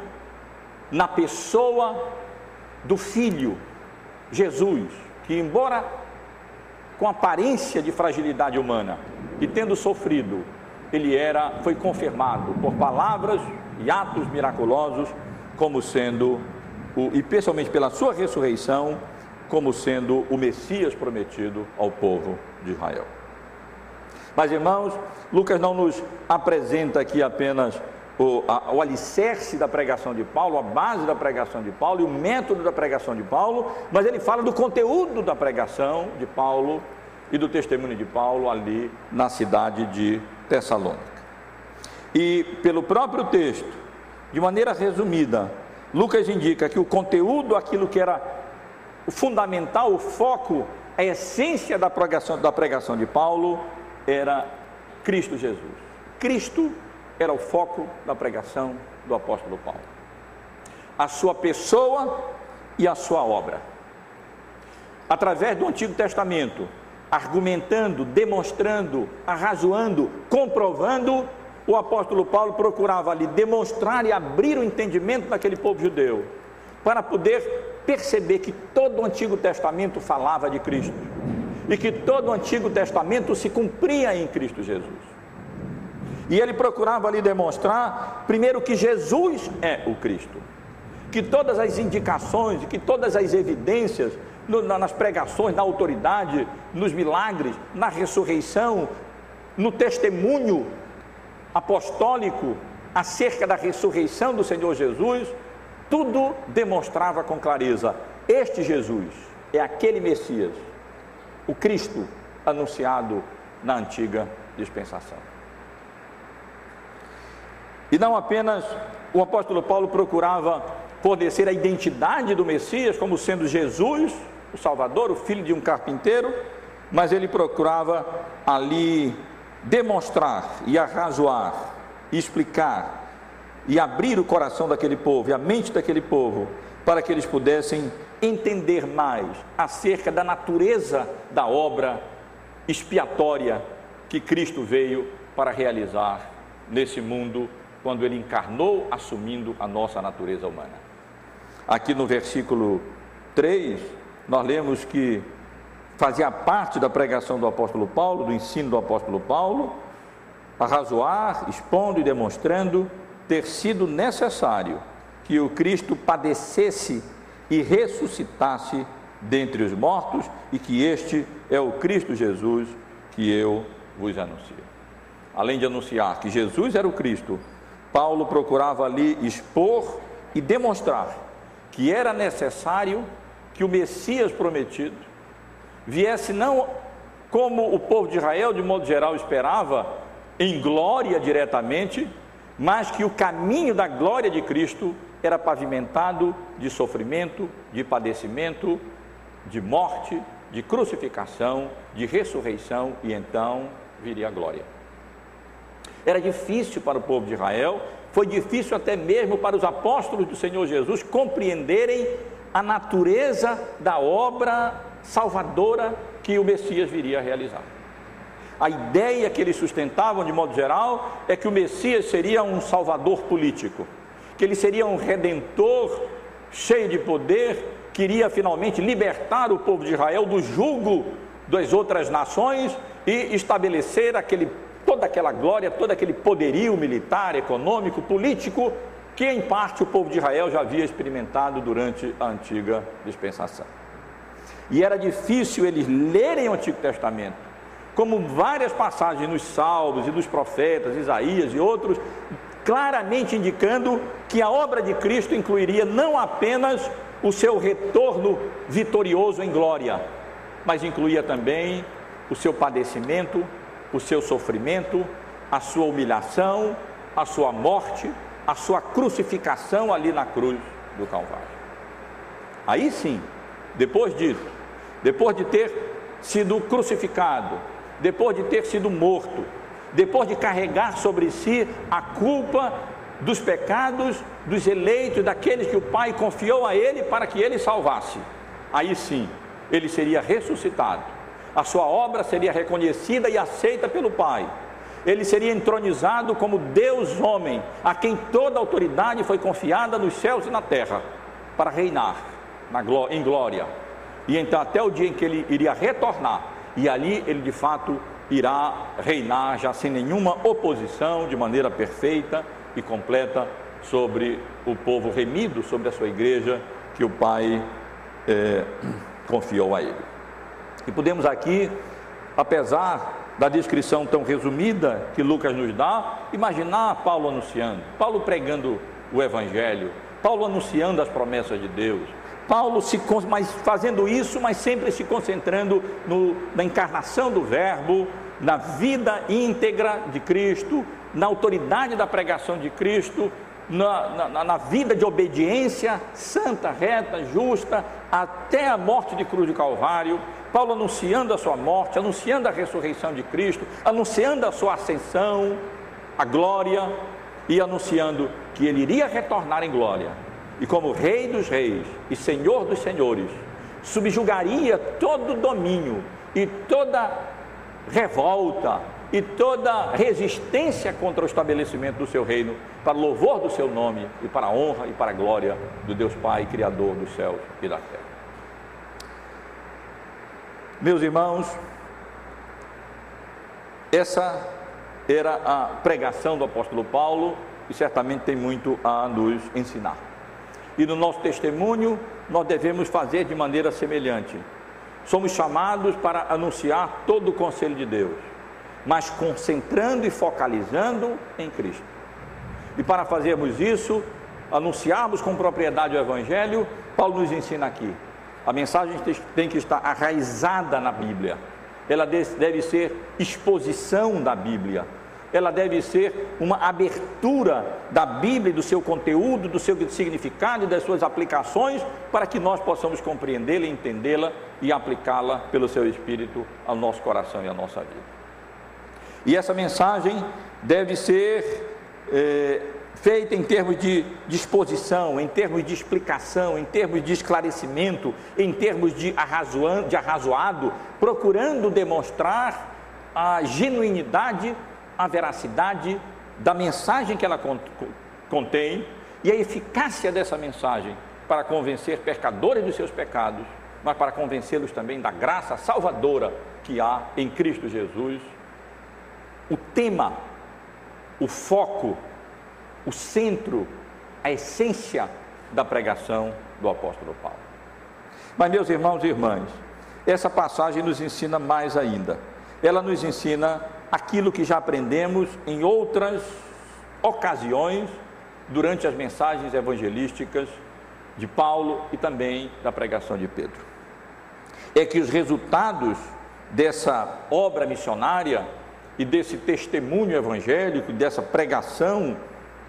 na pessoa do Filho, Jesus, que, embora com aparência de fragilidade humana e tendo sofrido, ele era, foi confirmado por palavras e atos miraculosos como sendo e especialmente pela sua ressurreição, como sendo o Messias prometido ao povo de Israel. Mas irmãos, Lucas não nos apresenta aqui apenas o, a, o alicerce da pregação de Paulo, a base da pregação de Paulo e o método da pregação de Paulo, mas ele fala do conteúdo da pregação de Paulo e do testemunho de Paulo ali na cidade de Tessalônica. E pelo próprio texto, de maneira resumida, Lucas indica que o conteúdo, aquilo que era o fundamental, o foco, a essência da pregação, da pregação de Paulo era Cristo Jesus. Cristo era o foco da pregação do apóstolo Paulo. A sua pessoa e a sua obra. Através do Antigo Testamento, argumentando, demonstrando, arrazoando, comprovando, o apóstolo Paulo procurava ali demonstrar e abrir o entendimento daquele povo judeu, para poder perceber que todo o Antigo Testamento falava de Cristo e que todo o Antigo Testamento se cumpria em Cristo Jesus. E ele procurava ali demonstrar, primeiro, que Jesus é o Cristo, que todas as indicações que todas as evidências no, nas pregações, na autoridade, nos milagres, na ressurreição, no testemunho apostólico acerca da ressurreição do Senhor Jesus, tudo demonstrava com clareza: este Jesus é aquele Messias, o Cristo anunciado na antiga dispensação. E não apenas o apóstolo Paulo procurava fornecer a identidade do Messias como sendo Jesus, o Salvador, o filho de um carpinteiro, mas ele procurava ali demonstrar e arrazoar, e explicar e abrir o coração daquele povo e a mente daquele povo para que eles pudessem entender mais acerca da natureza da obra expiatória que Cristo veio para realizar nesse mundo quando ele encarnou, assumindo a nossa natureza humana. Aqui no versículo 3, nós lemos que fazia parte da pregação do apóstolo Paulo, do ensino do apóstolo Paulo, arrazoar, expondo e demonstrando ter sido necessário que o Cristo padecesse e ressuscitasse dentre os mortos e que este é o Cristo Jesus que eu vos anuncio. Além de anunciar que Jesus era o Cristo, Paulo procurava ali expor e demonstrar que era necessário que o Messias prometido viesse não como o povo de Israel, de modo geral, esperava, em glória diretamente, mas que o caminho da glória de Cristo era pavimentado de sofrimento, de padecimento, de morte, de crucificação, de ressurreição e então viria a glória. Era difícil para o povo de Israel, foi difícil até mesmo para os apóstolos do Senhor Jesus compreenderem a natureza da obra salvadora que o Messias viria a realizar. A ideia que eles sustentavam, de modo geral, é que o Messias seria um salvador político, que ele seria um redentor cheio de poder, que iria finalmente libertar o povo de Israel do jugo das outras nações e estabelecer aquele toda aquela glória, todo aquele poderio militar, econômico, político, que em parte o povo de Israel já havia experimentado durante a antiga dispensação. E era difícil eles lerem o Antigo Testamento, como várias passagens nos Salmos e dos profetas, Isaías e outros, claramente indicando que a obra de Cristo incluiria não apenas o seu retorno vitorioso em glória, mas incluía também o seu padecimento, o seu sofrimento, a sua humilhação, a sua morte, a sua crucificação ali na cruz do Calvário. Aí sim, depois disso, depois de ter sido crucificado, depois de ter sido morto, depois de carregar sobre si a culpa dos pecados dos eleitos, daqueles que o Pai confiou a ele para que ele salvasse. Aí sim, ele seria ressuscitado. A sua obra seria reconhecida e aceita pelo Pai. Ele seria entronizado como Deus homem, a quem toda autoridade foi confiada nos céus e na terra, para reinar em glória. E então até o dia em que ele iria retornar, e ali ele de fato irá reinar já sem nenhuma oposição, de maneira perfeita e completa sobre o povo remido, sobre a sua igreja que o Pai é, confiou a ele. E podemos aqui, apesar da descrição tão resumida que Lucas nos dá, imaginar Paulo anunciando, Paulo pregando o Evangelho, Paulo anunciando as promessas de Deus, Paulo se, mas fazendo isso, mas sempre se concentrando no, na encarnação do Verbo, na vida íntegra de Cristo, na autoridade da pregação de Cristo, na, na, na, vida de obediência santa, reta, justa, até a morte de cruz de Calvário. Paulo anunciando a sua morte, anunciando a ressurreição de Cristo, anunciando a sua ascensão, a glória e anunciando que ele iria retornar em glória e como Rei dos Reis e Senhor dos Senhores, subjugaria todo domínio e toda revolta e toda resistência contra o estabelecimento do seu reino, para louvor do seu nome e para a honra e para a glória do Deus Pai, Criador dos céus e da terra. Meus irmãos, essa era a pregação do apóstolo Paulo e certamente tem muito a nos ensinar e no nosso testemunho nós devemos fazer de maneira semelhante. Somos chamados para anunciar todo o conselho de Deus, mas concentrando e focalizando em Cristo. E para fazermos isso, anunciarmos com propriedade o Evangelho, Paulo nos ensina aqui. A mensagem tem que estar arraizada na Bíblia, ela deve ser exposição da Bíblia, ela deve ser uma abertura da Bíblia, do seu conteúdo, do seu significado das suas aplicações, para que nós possamos compreendê-la, entendê-la e aplicá-la pelo seu Espírito ao nosso coração e à nossa vida. E essa mensagem deve ser é, feita em termos de disposição, em termos de explicação, em termos de esclarecimento, em termos de, de arrazoado procurando demonstrar a genuinidade a veracidade da mensagem que ela contém e a eficácia dessa mensagem para convencer pecadores dos seus pecados, mas para convencê-los também da graça salvadora que há em Cristo Jesus. O tema, o foco, o centro, a essência da pregação do apóstolo Paulo. Mas, meus irmãos e irmãs, essa passagem nos ensina mais ainda. Ela nos ensina aquilo que já aprendemos em outras ocasiões durante as mensagens evangelísticas de Paulo e também da pregação de Pedro. É que os resultados dessa obra missionária e desse testemunho evangélico, dessa pregação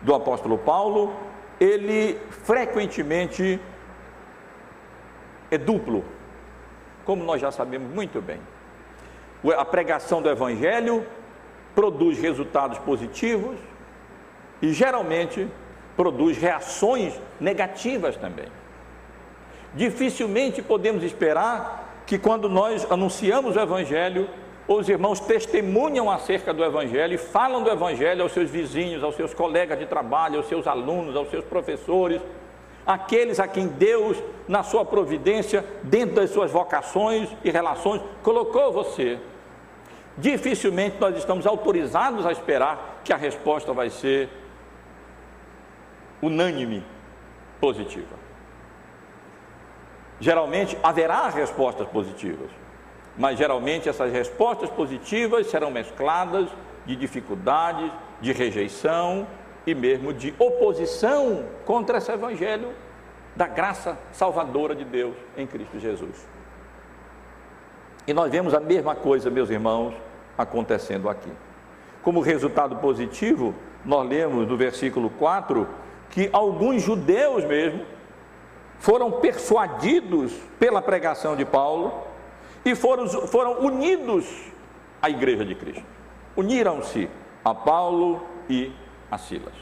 do apóstolo Paulo, ele frequentemente é duplo, como nós já sabemos muito bem a pregação do Evangelho produz resultados positivos e geralmente produz reações negativas também. Dificilmente podemos esperar que quando nós anunciamos o Evangelho, os irmãos testemunham acerca do Evangelho e falam do Evangelho aos seus vizinhos, aos seus colegas de trabalho, aos seus alunos, aos seus professores, aqueles a quem Deus, na sua providência, dentro das suas vocações e relações, colocou você dificilmente nós estamos autorizados a esperar que a resposta vai ser unânime positiva. Geralmente haverá respostas positivas, mas geralmente essas respostas positivas serão mescladas de dificuldades, de rejeição e mesmo de oposição contra esse evangelho da graça salvadora de Deus em Cristo Jesus. E nós vemos a mesma coisa, meus irmãos, acontecendo aqui. Como resultado positivo, nós lemos no versículo 4 que alguns judeus mesmo foram persuadidos pela pregação de Paulo e foram, foram unidos à igreja de Cristo. uniram-se a Paulo e a Silas.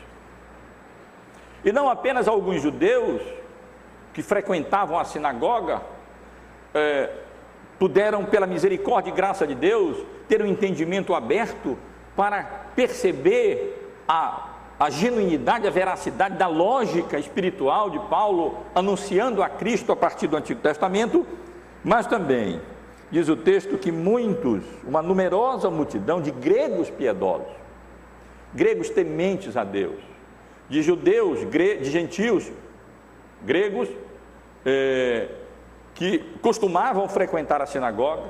E não apenas alguns judeus que frequentavam a sinagoga é, puderam, pela misericórdia e graça de Deus, ter um entendimento aberto para perceber a, a genuinidade, a veracidade da lógica espiritual de Paulo anunciando a Cristo a partir do Antigo Testamento, mas também diz o texto que muitos, uma numerosa multidão de gregos piedosos, gregos tementes a Deus, de judeus, de gentios, gregos, eh, que costumavam frequentar a sinagoga,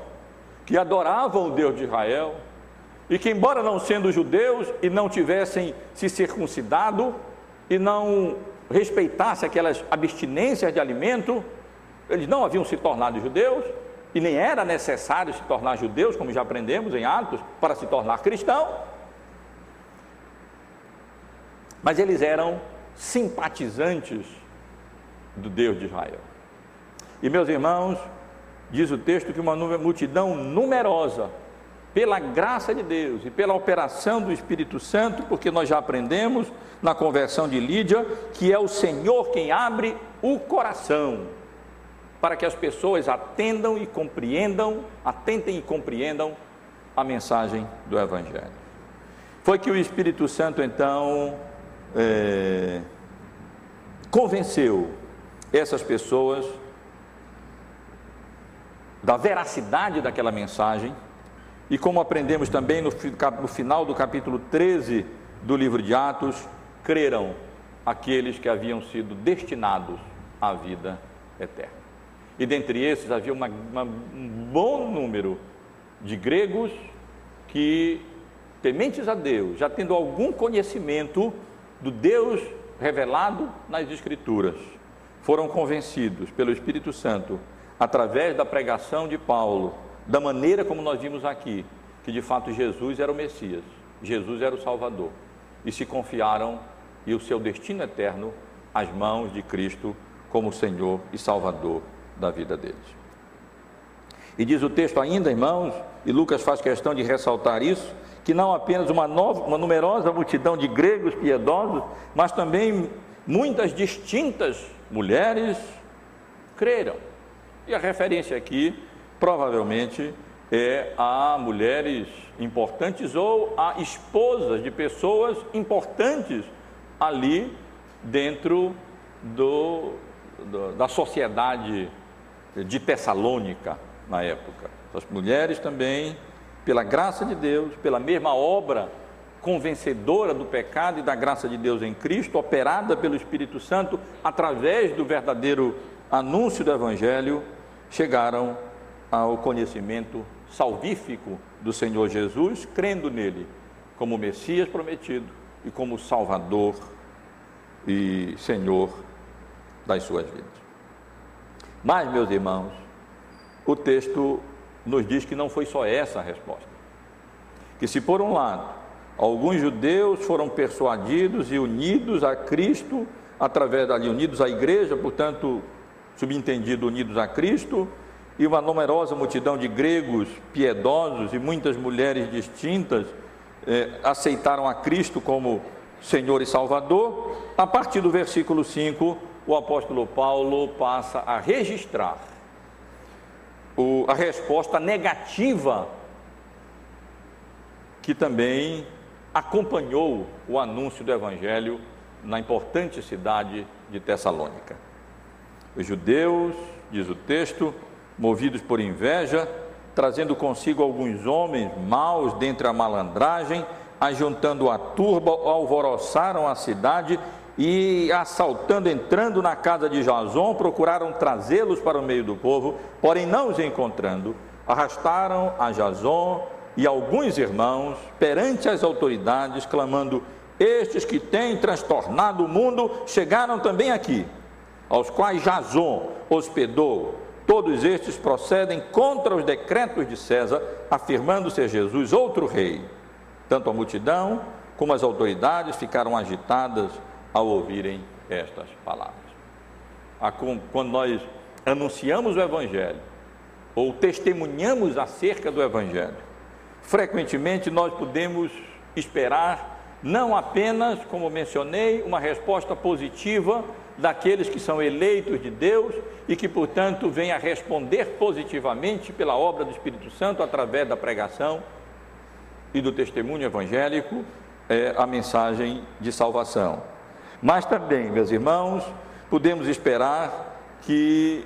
que adoravam o Deus de Israel, e que, embora não sendo judeus e não tivessem se circuncidado e não respeitassem aquelas abstinências de alimento, eles não haviam se tornado judeus e nem era necessário se tornar judeus, como já aprendemos em Atos, para se tornar cristão. Mas eles eram simpatizantes do Deus de Israel. E meus irmãos, diz o texto que uma multidão numerosa, pela graça de Deus e pela operação do Espírito Santo, porque nós já aprendemos na conversão de Lídia que é o Senhor quem abre o coração para que as pessoas atendam e compreendam, atentem e compreendam a mensagem do Evangelho. Foi que o Espírito Santo então é, convenceu essas pessoas da veracidade daquela mensagem, e como aprendemos também no, no final do capítulo 13 do livro de Atos, creram aqueles que haviam sido destinados à vida eterna. E dentre esses havia uma, uma, um bom número de gregos que, tementes a Deus, já tendo algum conhecimento do Deus revelado nas Escrituras, foram convencidos pelo Espírito Santo, através da pregação de Paulo, da maneira como nós vimos aqui, que de fato Jesus era o Messias, Jesus era o Salvador, e se confiaram e o seu destino eterno às mãos de Cristo como Senhor e Salvador da vida deles. E diz o texto ainda, irmãos, e Lucas faz questão de ressaltar isso, que não apenas uma, nova, uma numerosa multidão de gregos piedosos, mas também muitas distintas mulheres creram. E a referência aqui, provavelmente, é a mulheres importantes ou a esposas de pessoas importantes ali dentro do, do, da sociedade de Tessalônica na época. As mulheres também, pela graça de Deus, pela mesma obra convencedora do pecado e da graça de Deus em Cristo, operada pelo Espírito Santo através do verdadeiro anúncio do Evangelho, chegaram ao conhecimento salvífico do Senhor Jesus, crendo nele como Messias prometido e como Salvador e Senhor das suas vidas. Mas, meus irmãos, o texto nos diz que não foi só essa a resposta. Que se por um lado alguns judeus foram persuadidos e unidos a Cristo, através dali, unidos à igreja, portanto, subentendido, unidos a Cristo, e uma numerosa multidão de gregos piedosos e muitas mulheres distintas eh, aceitaram a Cristo como Senhor e Salvador, a partir do versículo 5 o apóstolo Paulo passa a registrar o, a resposta negativa que também acompanhou o anúncio do Evangelho na importante cidade de Tessalônica. Os judeus, diz o texto, movidos por inveja, trazendo consigo alguns homens maus dentre a malandragem, ajuntando a turba, alvoroçaram a cidade e assaltando, entrando na casa de Jason, procuraram trazê-los para o meio do povo, porém não os encontrando, arrastaram a Jason e alguns irmãos perante as autoridades, clamando: Estes que têm transtornado o mundo chegaram também aqui, aos quais Jason hospedou. Todos estes procedem contra os decretos de César, afirmando ser Jesus outro rei. Tanto a multidão como as autoridades ficaram agitadas ao ouvirem estas palavras. Quando nós anunciamos o Evangelho, ou testemunhamos acerca do Evangelho, frequentemente nós podemos esperar não apenas, como mencionei, uma resposta positiva daqueles que são eleitos de Deus e que, portanto, vêm a responder positivamente pela obra do Espírito Santo através da pregação e do testemunho evangélico, é, a mensagem de salvação. Mas também, meus irmãos, podemos esperar que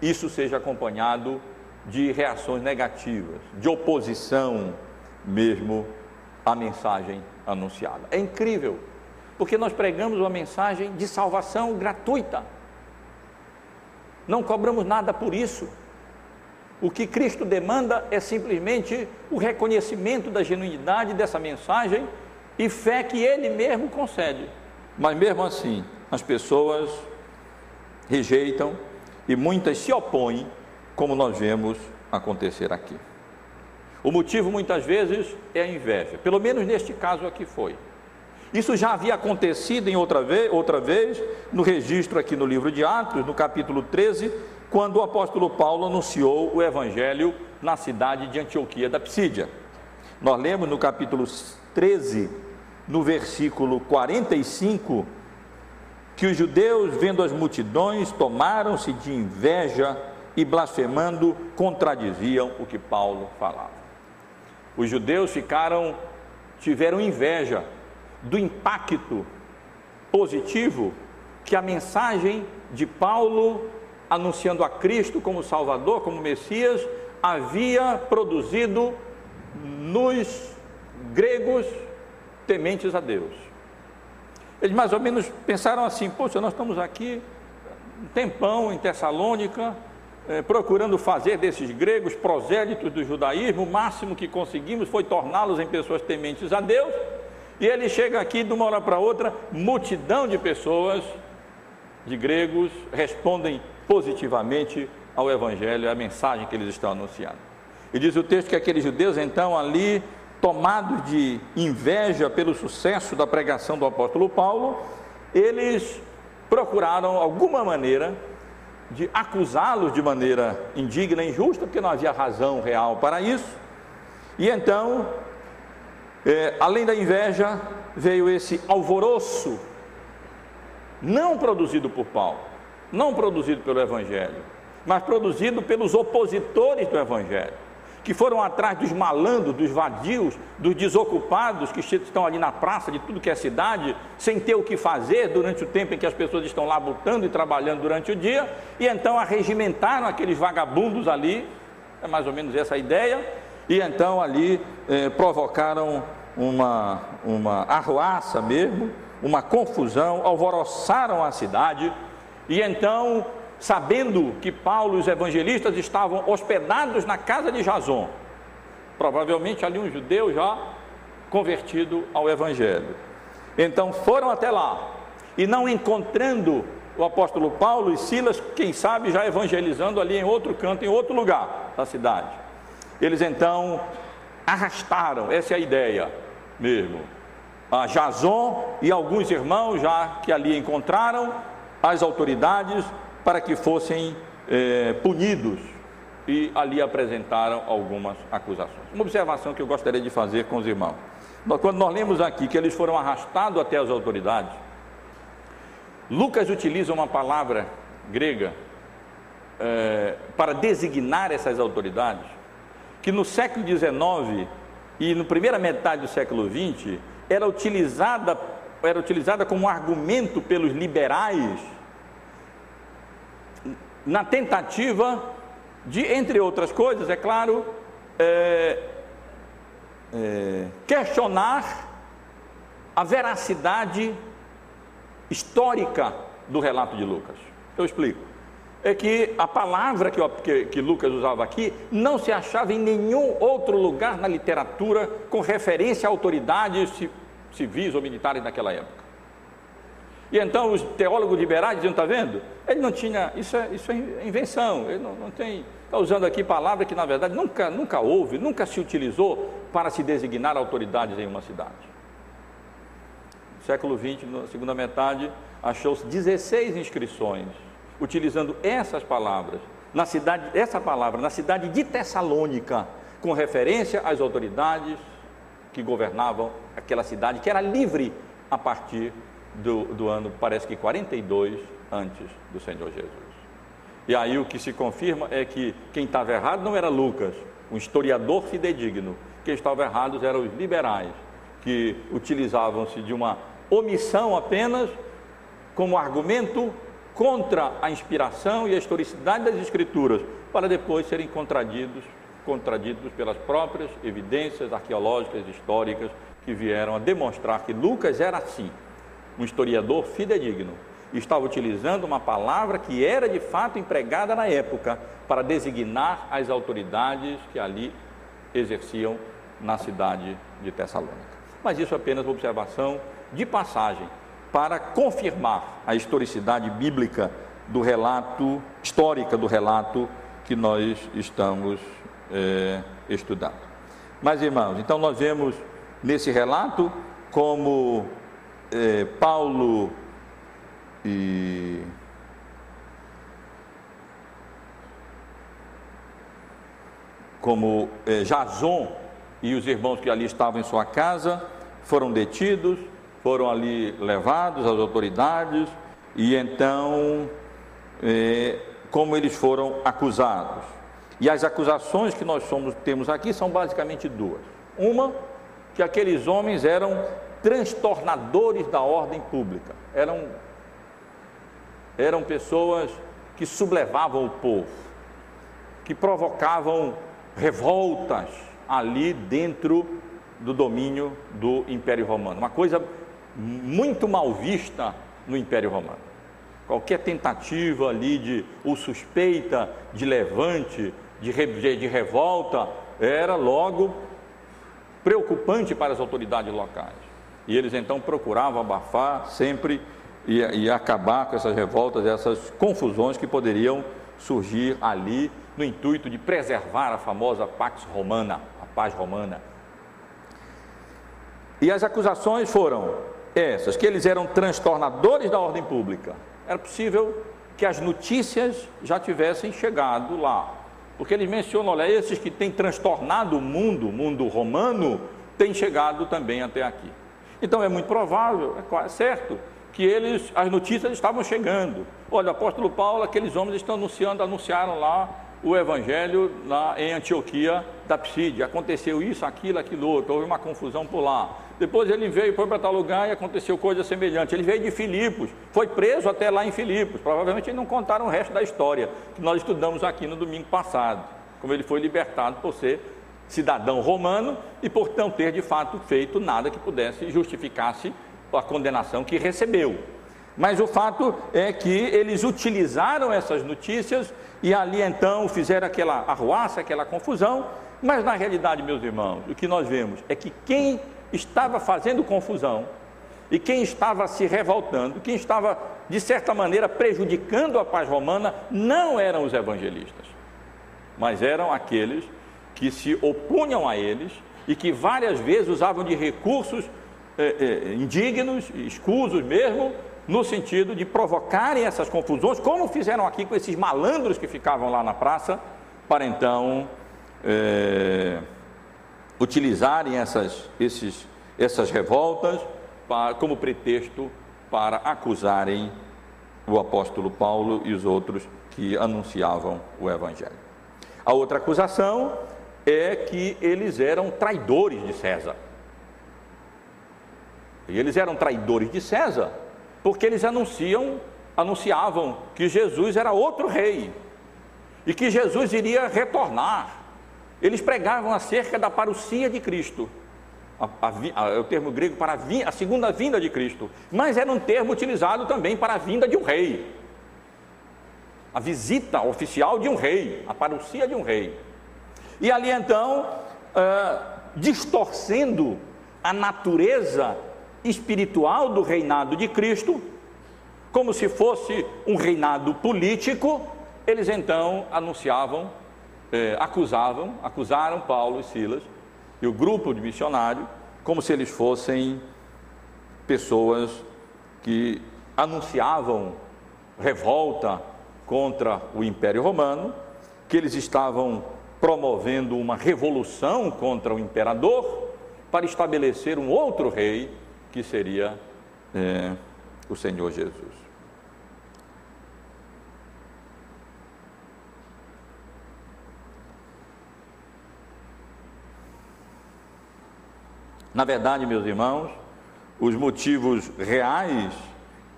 isso seja acompanhado de reações negativas, de oposição mesmo à mensagem anunciada. É incrível, porque nós pregamos uma mensagem de salvação gratuita. Não cobramos nada por isso. O que Cristo demanda é simplesmente o reconhecimento da genuinidade dessa mensagem e fé que Ele mesmo concede. Mas mesmo assim, as pessoas rejeitam e muitas se opõem, como nós vemos acontecer aqui. O motivo muitas vezes é a inveja, pelo menos neste caso aqui foi. Isso já havia acontecido em outra vez, outra vez, no registro aqui no livro de Atos, no capítulo 13, quando o apóstolo Paulo anunciou o evangelho na cidade de Antioquia da Psídia. Nós lemos no capítulo 13, no versículo 45, que os judeus, vendo as multidões, tomaram-se de inveja e blasfemando contradiziam o que Paulo falava. Os judeus ficaram, tiveram inveja do impacto positivo que a mensagem de Paulo anunciando a Cristo como Salvador, como Messias, havia produzido nos gregos tementes a Deus. Eles mais ou menos pensaram assim: poxa, nós estamos aqui um tempão em Tessalônica, é, procurando fazer desses gregos prosélitos do judaísmo, o máximo que conseguimos foi torná-los em pessoas tementes a Deus, e ele chega aqui de uma hora para outra, multidão de pessoas, de gregos, respondem positivamente ao Evangelho, à mensagem que eles estão anunciando. E diz o texto que aqueles judeus, então, ali, tomados de inveja pelo sucesso da pregação do apóstolo Paulo, eles procuraram alguma maneira de acusá-los de maneira indigna injusta, porque não havia razão real para isso. E então, é, além da inveja, veio esse alvoroço, não produzido por Paulo, não produzido pelo Evangelho, mas produzido pelos opositores do Evangelho que foram atrás dos malandros, dos vadios, dos desocupados que estão ali na praça de tudo que é cidade, sem ter o que fazer durante o tempo em que as pessoas estão lá lutando e trabalhando durante o dia, e então arregimentaram aqueles vagabundos ali, é mais ou menos essa a ideia, e então ali eh, provocaram uma, uma arruaça mesmo, uma confusão, alvoroçaram a cidade, e então sabendo que Paulo e os evangelistas estavam hospedados na casa de Jason, provavelmente ali um judeu já convertido ao evangelho. Então foram até lá e não encontrando o apóstolo Paulo e Silas, quem sabe já evangelizando ali em outro canto, em outro lugar da cidade. Eles então arrastaram, essa é a ideia mesmo, a Jason e alguns irmãos já que ali encontraram as autoridades para que fossem é, punidos e ali apresentaram algumas acusações. Uma observação que eu gostaria de fazer com os irmãos. Quando nós lemos aqui que eles foram arrastados até as autoridades, Lucas utiliza uma palavra grega é, para designar essas autoridades, que no século XIX e na primeira metade do século XX era utilizada, era utilizada como argumento pelos liberais na tentativa de, entre outras coisas, é claro, é, é, questionar a veracidade histórica do relato de Lucas. Eu explico. É que a palavra que, que, que Lucas usava aqui não se achava em nenhum outro lugar na literatura com referência a autoridades civis ou militares naquela época. E então os teólogos liberais diziam, está vendo? Ele não tinha, isso é, isso é invenção, ele não, não tem, está usando aqui palavra que na verdade nunca, nunca houve, nunca se utilizou para se designar autoridades em uma cidade. No século XX, na segunda metade, achou-se 16 inscrições, utilizando essas palavras, na cidade, essa palavra, na cidade de Tessalônica, com referência às autoridades que governavam aquela cidade, que era livre a partir do, do ano, parece que 42 antes do Senhor Jesus. E aí o que se confirma é que quem estava errado não era Lucas, um historiador fidedigno. Quem estava errado eram os liberais, que utilizavam-se de uma omissão apenas como argumento contra a inspiração e a historicidade das escrituras, para depois serem contraditos, contraditos pelas próprias evidências arqueológicas históricas que vieram a demonstrar que Lucas era assim, um historiador fidedigno, estava utilizando uma palavra que era de fato empregada na época para designar as autoridades que ali exerciam na cidade de Tessalônica. Mas isso é apenas uma observação de passagem para confirmar a historicidade bíblica do relato, histórica do relato que nós estamos é, estudando. Mas, irmãos, então nós vemos nesse relato como é, Paulo e como é, Jason e os irmãos que ali estavam em sua casa foram detidos, foram ali levados às autoridades e então é, como eles foram acusados. E as acusações que nós somos, temos aqui são basicamente duas. Uma, que aqueles homens eram transtornadores da ordem pública, eram, eram pessoas que sublevavam o povo, que provocavam revoltas ali dentro do domínio do Império Romano. Uma coisa muito mal vista no Império Romano. Qualquer tentativa ali de, ou suspeita de levante, de, de revolta, era logo preocupante para as autoridades locais. E eles então procuravam abafar sempre e, e acabar com essas revoltas, essas confusões que poderiam surgir ali no intuito de preservar a famosa Pax Romana, a paz romana. E as acusações foram essas, que eles eram transtornadores da ordem pública. Era possível que as notícias já tivessem chegado lá. Porque eles mencionam, olha, esses que têm transtornado o mundo, o mundo romano, têm chegado também até aqui. Então é muito provável, é quase certo, que eles, as notícias estavam chegando. Olha, o apóstolo Paulo, aqueles homens estão anunciando, anunciaram lá o evangelho lá em Antioquia da Psídia. Aconteceu isso, aquilo, aquilo outro, houve uma confusão por lá. Depois ele veio, foi para tal lugar e aconteceu coisa semelhante. Ele veio de Filipos, foi preso até lá em Filipos. Provavelmente eles não contaram o resto da história que nós estudamos aqui no domingo passado, como ele foi libertado por ser cidadão romano e por não ter de fato feito nada que pudesse justificasse a condenação que recebeu. Mas o fato é que eles utilizaram essas notícias e ali então fizeram aquela arruaça, aquela confusão, mas na realidade, meus irmãos, o que nós vemos é que quem estava fazendo confusão e quem estava se revoltando, quem estava de certa maneira prejudicando a paz romana, não eram os evangelistas, mas eram aqueles que se opunham a eles e que várias vezes usavam de recursos eh, eh, indignos, escusos mesmo, no sentido de provocarem essas confusões, como fizeram aqui com esses malandros que ficavam lá na praça, para então é, utilizarem essas, esses, essas revoltas para, como pretexto para acusarem o apóstolo Paulo e os outros que anunciavam o Evangelho. A outra acusação é que eles eram traidores de César. E eles eram traidores de César porque eles anunciam, anunciavam que Jesus era outro rei e que Jesus iria retornar. Eles pregavam acerca da parousia de Cristo, a, a, a, o termo grego para a, a segunda vinda de Cristo, mas era um termo utilizado também para a vinda de um rei, a visita oficial de um rei, a parousia de um rei. E ali então, uh, distorcendo a natureza espiritual do reinado de Cristo, como se fosse um reinado político, eles então anunciavam, eh, acusavam, acusaram Paulo e Silas e o grupo de missionários, como se eles fossem pessoas que anunciavam revolta contra o Império Romano, que eles estavam promovendo uma revolução contra o imperador para estabelecer um outro rei que seria é, o Senhor Jesus. Na verdade, meus irmãos, os motivos reais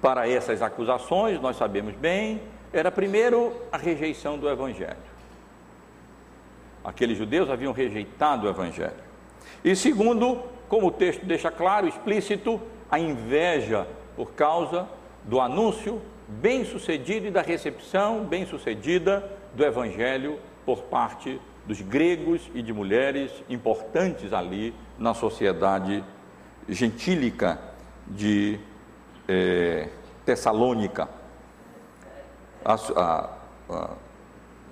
para essas acusações, nós sabemos bem, era primeiro a rejeição do Evangelho. Aqueles judeus haviam rejeitado o Evangelho. E segundo, como o texto deixa claro, explícito, a inveja por causa do anúncio bem-sucedido e da recepção bem-sucedida do Evangelho por parte dos gregos e de mulheres importantes ali na sociedade gentílica de é, Tessalônica. A, a, a,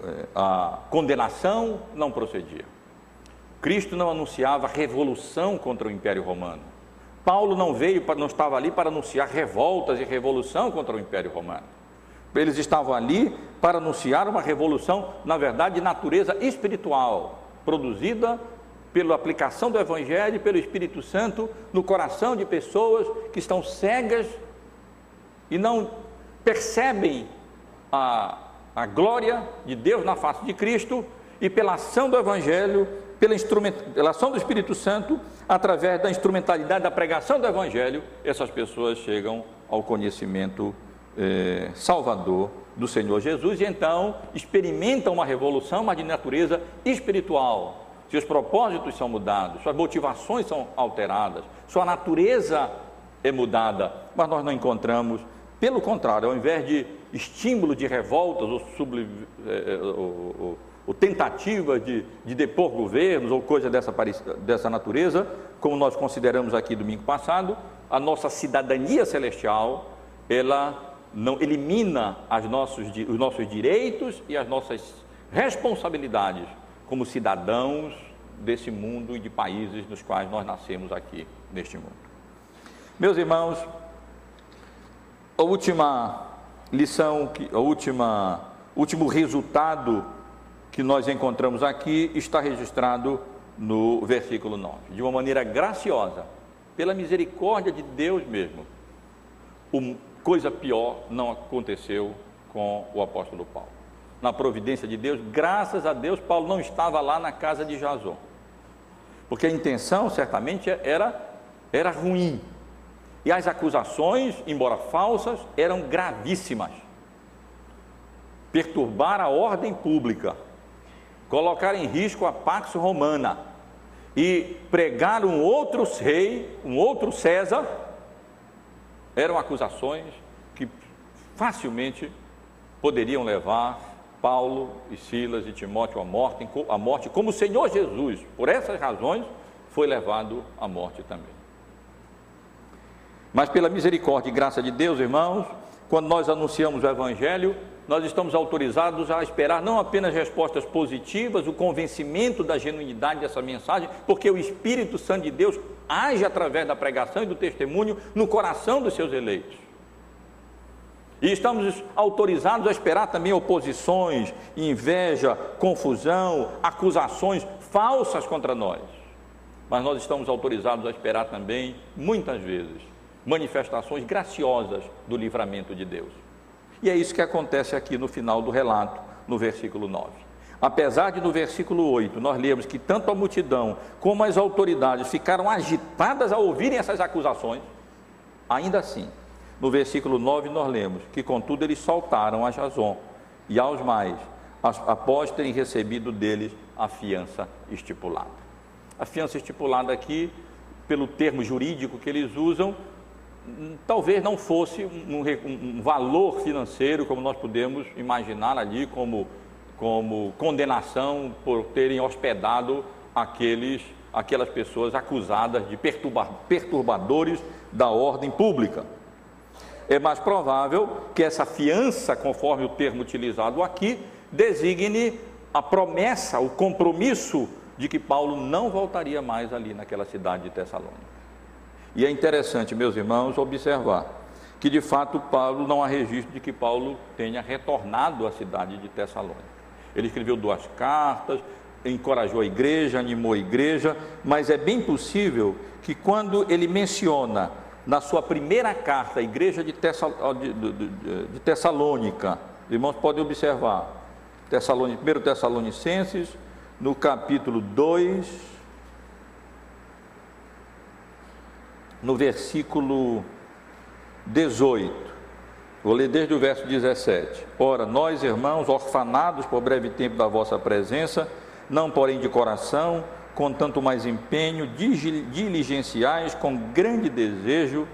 é, a condenação não procedia. Cristo não anunciava revolução contra o Império Romano. Paulo não veio, não estava ali para anunciar revoltas e revolução contra o Império Romano. Eles estavam ali para anunciar uma revolução, na verdade, de natureza espiritual, produzida pela aplicação do Evangelho, pelo Espírito Santo, no coração de pessoas que estão cegas e não percebem a, a glória de Deus na face de Cristo e pela ação do Evangelho, pela, pela ação do Espírito Santo, através da instrumentalidade da pregação do Evangelho, essas pessoas chegam ao conhecimento eh, salvador do Senhor Jesus e então experimentam uma revolução, mas de natureza espiritual, seus propósitos são mudados, suas motivações são alteradas, sua natureza é mudada, mas nós não encontramos, pelo contrário, ao invés de estímulo de revoltas ou, subli, é, ou, ou, ou tentativa de, de, depor governos ou coisa dessa, dessa natureza, como nós consideramos aqui domingo passado, a nossa cidadania celestial, ela não elimina nossos, os nossos direitos e as nossas responsabilidades como cidadãos desse mundo e de países nos quais nós nascemos aqui neste mundo. Meus irmãos, a última lição, a última, último resultado que nós encontramos aqui está registrado no versículo 9. De uma maneira graciosa, pela misericórdia de Deus mesmo, coisa pior não aconteceu com o apóstolo Paulo na providência de Deus, graças a Deus, Paulo não estava lá na casa de Jason. Porque a intenção certamente era, era ruim. E as acusações, embora falsas, eram gravíssimas. Perturbar a ordem pública, colocar em risco a Pax Romana e pregar um outro rei, um outro César, eram acusações que facilmente poderiam levar Paulo e Silas e Timóteo à morte, à morte, como o Senhor Jesus, por essas razões, foi levado à morte também. Mas pela misericórdia e graça de Deus, irmãos, quando nós anunciamos o Evangelho, nós estamos autorizados a esperar não apenas respostas positivas, o convencimento da genuinidade dessa mensagem, porque o Espírito Santo de Deus age através da pregação e do testemunho no coração dos seus eleitos. E estamos autorizados a esperar também oposições, inveja, confusão, acusações falsas contra nós. Mas nós estamos autorizados a esperar também, muitas vezes, manifestações graciosas do livramento de Deus. E é isso que acontece aqui no final do relato, no versículo 9. Apesar de no versículo 8 nós lemos que tanto a multidão como as autoridades ficaram agitadas ao ouvirem essas acusações, ainda assim no versículo 9 nós lemos que, contudo, eles soltaram a Jason e aos mais, após terem recebido deles a fiança estipulada. A fiança estipulada aqui, pelo termo jurídico que eles usam, talvez não fosse um, um, um valor financeiro como nós podemos imaginar ali como, como condenação por terem hospedado aqueles, aquelas pessoas acusadas de perturba, perturbadores da ordem pública é mais provável que essa fiança, conforme o termo utilizado aqui, designe a promessa, o compromisso de que Paulo não voltaria mais ali naquela cidade de Tessalônica. E é interessante, meus irmãos, observar que de fato Paulo não há registro de que Paulo tenha retornado à cidade de Tessalônica. Ele escreveu duas cartas, encorajou a igreja, animou a igreja, mas é bem possível que quando ele menciona na sua primeira carta à igreja de, Tessal, de, de, de Tessalônica, irmãos podem observar, Tessalonic, 1 Tessalonicenses, no capítulo 2, no versículo 18. Vou ler desde o verso 17. Ora, nós, irmãos, orfanados por breve tempo da vossa presença, não porém de coração, com tanto mais empenho, diligenciais com grande desejo,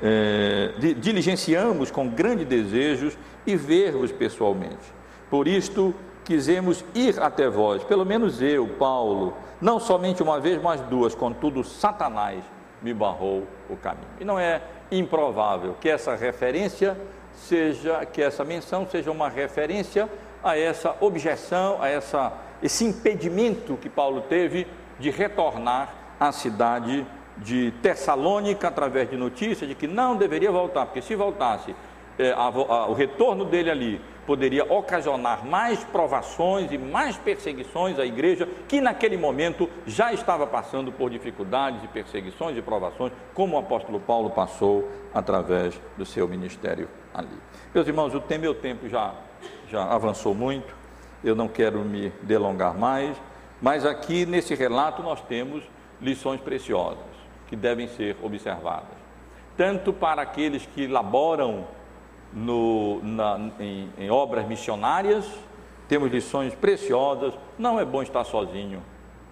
eh, diligenciamos com grande desejos e ver-vos pessoalmente. Por isto quisemos ir até vós, pelo menos eu, Paulo, não somente uma vez, mas duas, contudo, Satanás me barrou o caminho. E não é improvável que essa referência seja, que essa menção seja uma referência a essa objeção, a essa esse impedimento que Paulo teve de retornar à cidade de Tessalônica através de notícia de que não deveria voltar, porque se voltasse, é, a, a, o retorno dele ali poderia ocasionar mais provações e mais perseguições à igreja, que naquele momento já estava passando por dificuldades e perseguições e provações, como o apóstolo Paulo passou através do seu ministério ali. Meus irmãos, o meu tempo já, já avançou muito eu não quero me delongar mais, mas aqui nesse relato nós temos lições preciosas que devem ser observadas, tanto para aqueles que laboram no, na, em, em obras missionárias, temos lições preciosas. Não é bom estar sozinho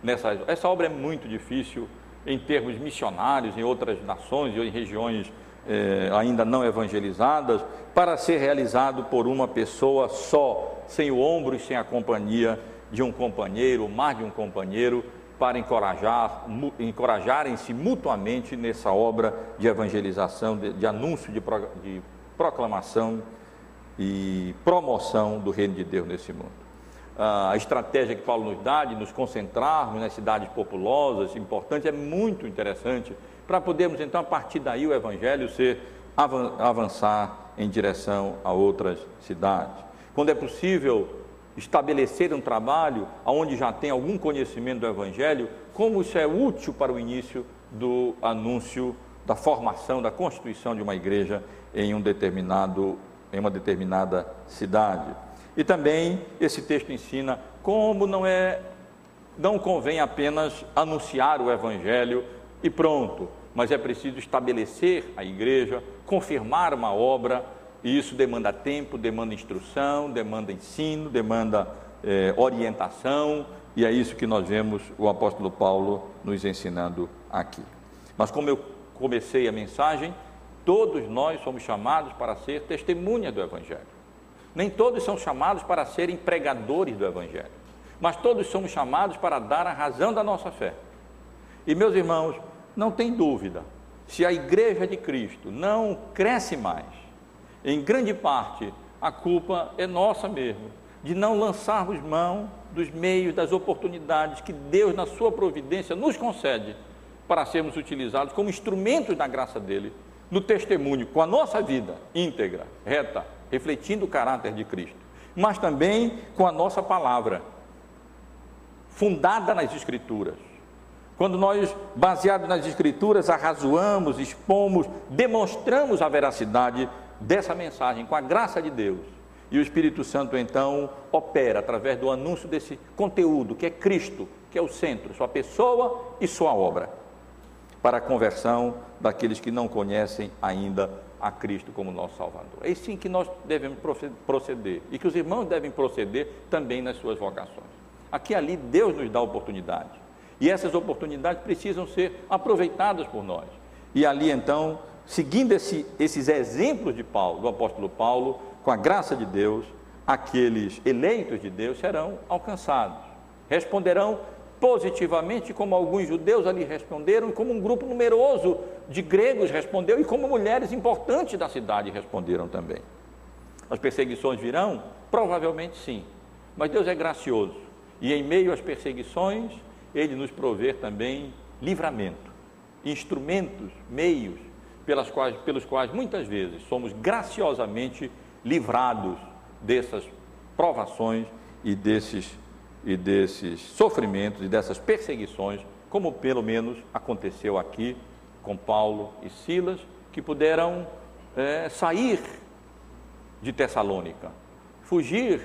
nessa. Essa obra é muito difícil em termos missionários, em outras nações ou em regiões eh, ainda não evangelizadas, para ser realizado por uma pessoa só sem o ombro e sem a companhia de um companheiro, mais de um companheiro, para encorajar, encorajarem-se mutuamente nessa obra de evangelização, de, de anúncio, de, de proclamação e promoção do reino de Deus nesse mundo. A estratégia que Paulo nos dá de nos concentrarmos nas cidades populosas, importante, é muito interessante, para podermos então, a partir daí, o Evangelho ser avançar em direção a outras cidades quando é possível estabelecer um trabalho onde já tem algum conhecimento do Evangelho, como isso é útil para o início do anúncio da formação, da constituição de uma igreja em um determinado, em uma determinada cidade. E também esse texto ensina como não é não convém apenas anunciar o evangelho e pronto, mas é preciso estabelecer a igreja, confirmar uma obra e isso demanda tempo, demanda instrução, demanda ensino, demanda é, orientação, e é isso que nós vemos o apóstolo Paulo nos ensinando aqui. Mas como eu comecei a mensagem, todos nós somos chamados para ser testemunha do Evangelho. Nem todos são chamados para serem pregadores do Evangelho, mas todos somos chamados para dar a razão da nossa fé. E meus irmãos, não tem dúvida, se a igreja de Cristo não cresce mais, em grande parte, a culpa é nossa mesmo, de não lançarmos mão dos meios, das oportunidades que Deus, na sua providência, nos concede para sermos utilizados como instrumentos da graça dele, no testemunho, com a nossa vida íntegra, reta, refletindo o caráter de Cristo, mas também com a nossa palavra, fundada nas Escrituras. Quando nós, baseados nas Escrituras, arrazoamos, expomos, demonstramos a veracidade dessa mensagem com a graça de Deus. E o Espírito Santo então opera através do anúncio desse conteúdo, que é Cristo, que é o centro, sua pessoa e sua obra, para a conversão daqueles que não conhecem ainda a Cristo como nosso Salvador. É assim que nós devemos proceder e que os irmãos devem proceder também nas suas vocações. Aqui e ali Deus nos dá oportunidade e essas oportunidades precisam ser aproveitadas por nós. E ali então seguindo esse, esses exemplos de Paulo, do apóstolo Paulo, com a graça de Deus, aqueles eleitos de Deus serão alcançados. Responderão positivamente, como alguns judeus ali responderam, e como um grupo numeroso de gregos respondeu, e como mulheres importantes da cidade responderam também. As perseguições virão? Provavelmente sim. Mas Deus é gracioso. E em meio às perseguições, Ele nos provê também livramento, instrumentos, meios pelas quais, pelos quais muitas vezes somos graciosamente livrados dessas provações e desses e desses sofrimentos e dessas perseguições, como pelo menos aconteceu aqui com Paulo e Silas, que puderam é, sair de Tessalônica, fugir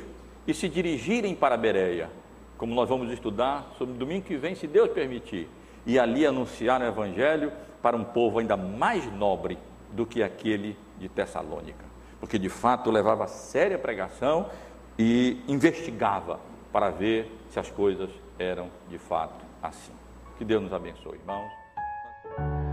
e se dirigirem para Bereia, como nós vamos estudar sobre domingo que vem, se Deus permitir, e ali anunciar o Evangelho para um povo ainda mais nobre do que aquele de Tessalônica, porque de fato levava séria pregação e investigava para ver se as coisas eram de fato assim. Que Deus nos abençoe, irmãos.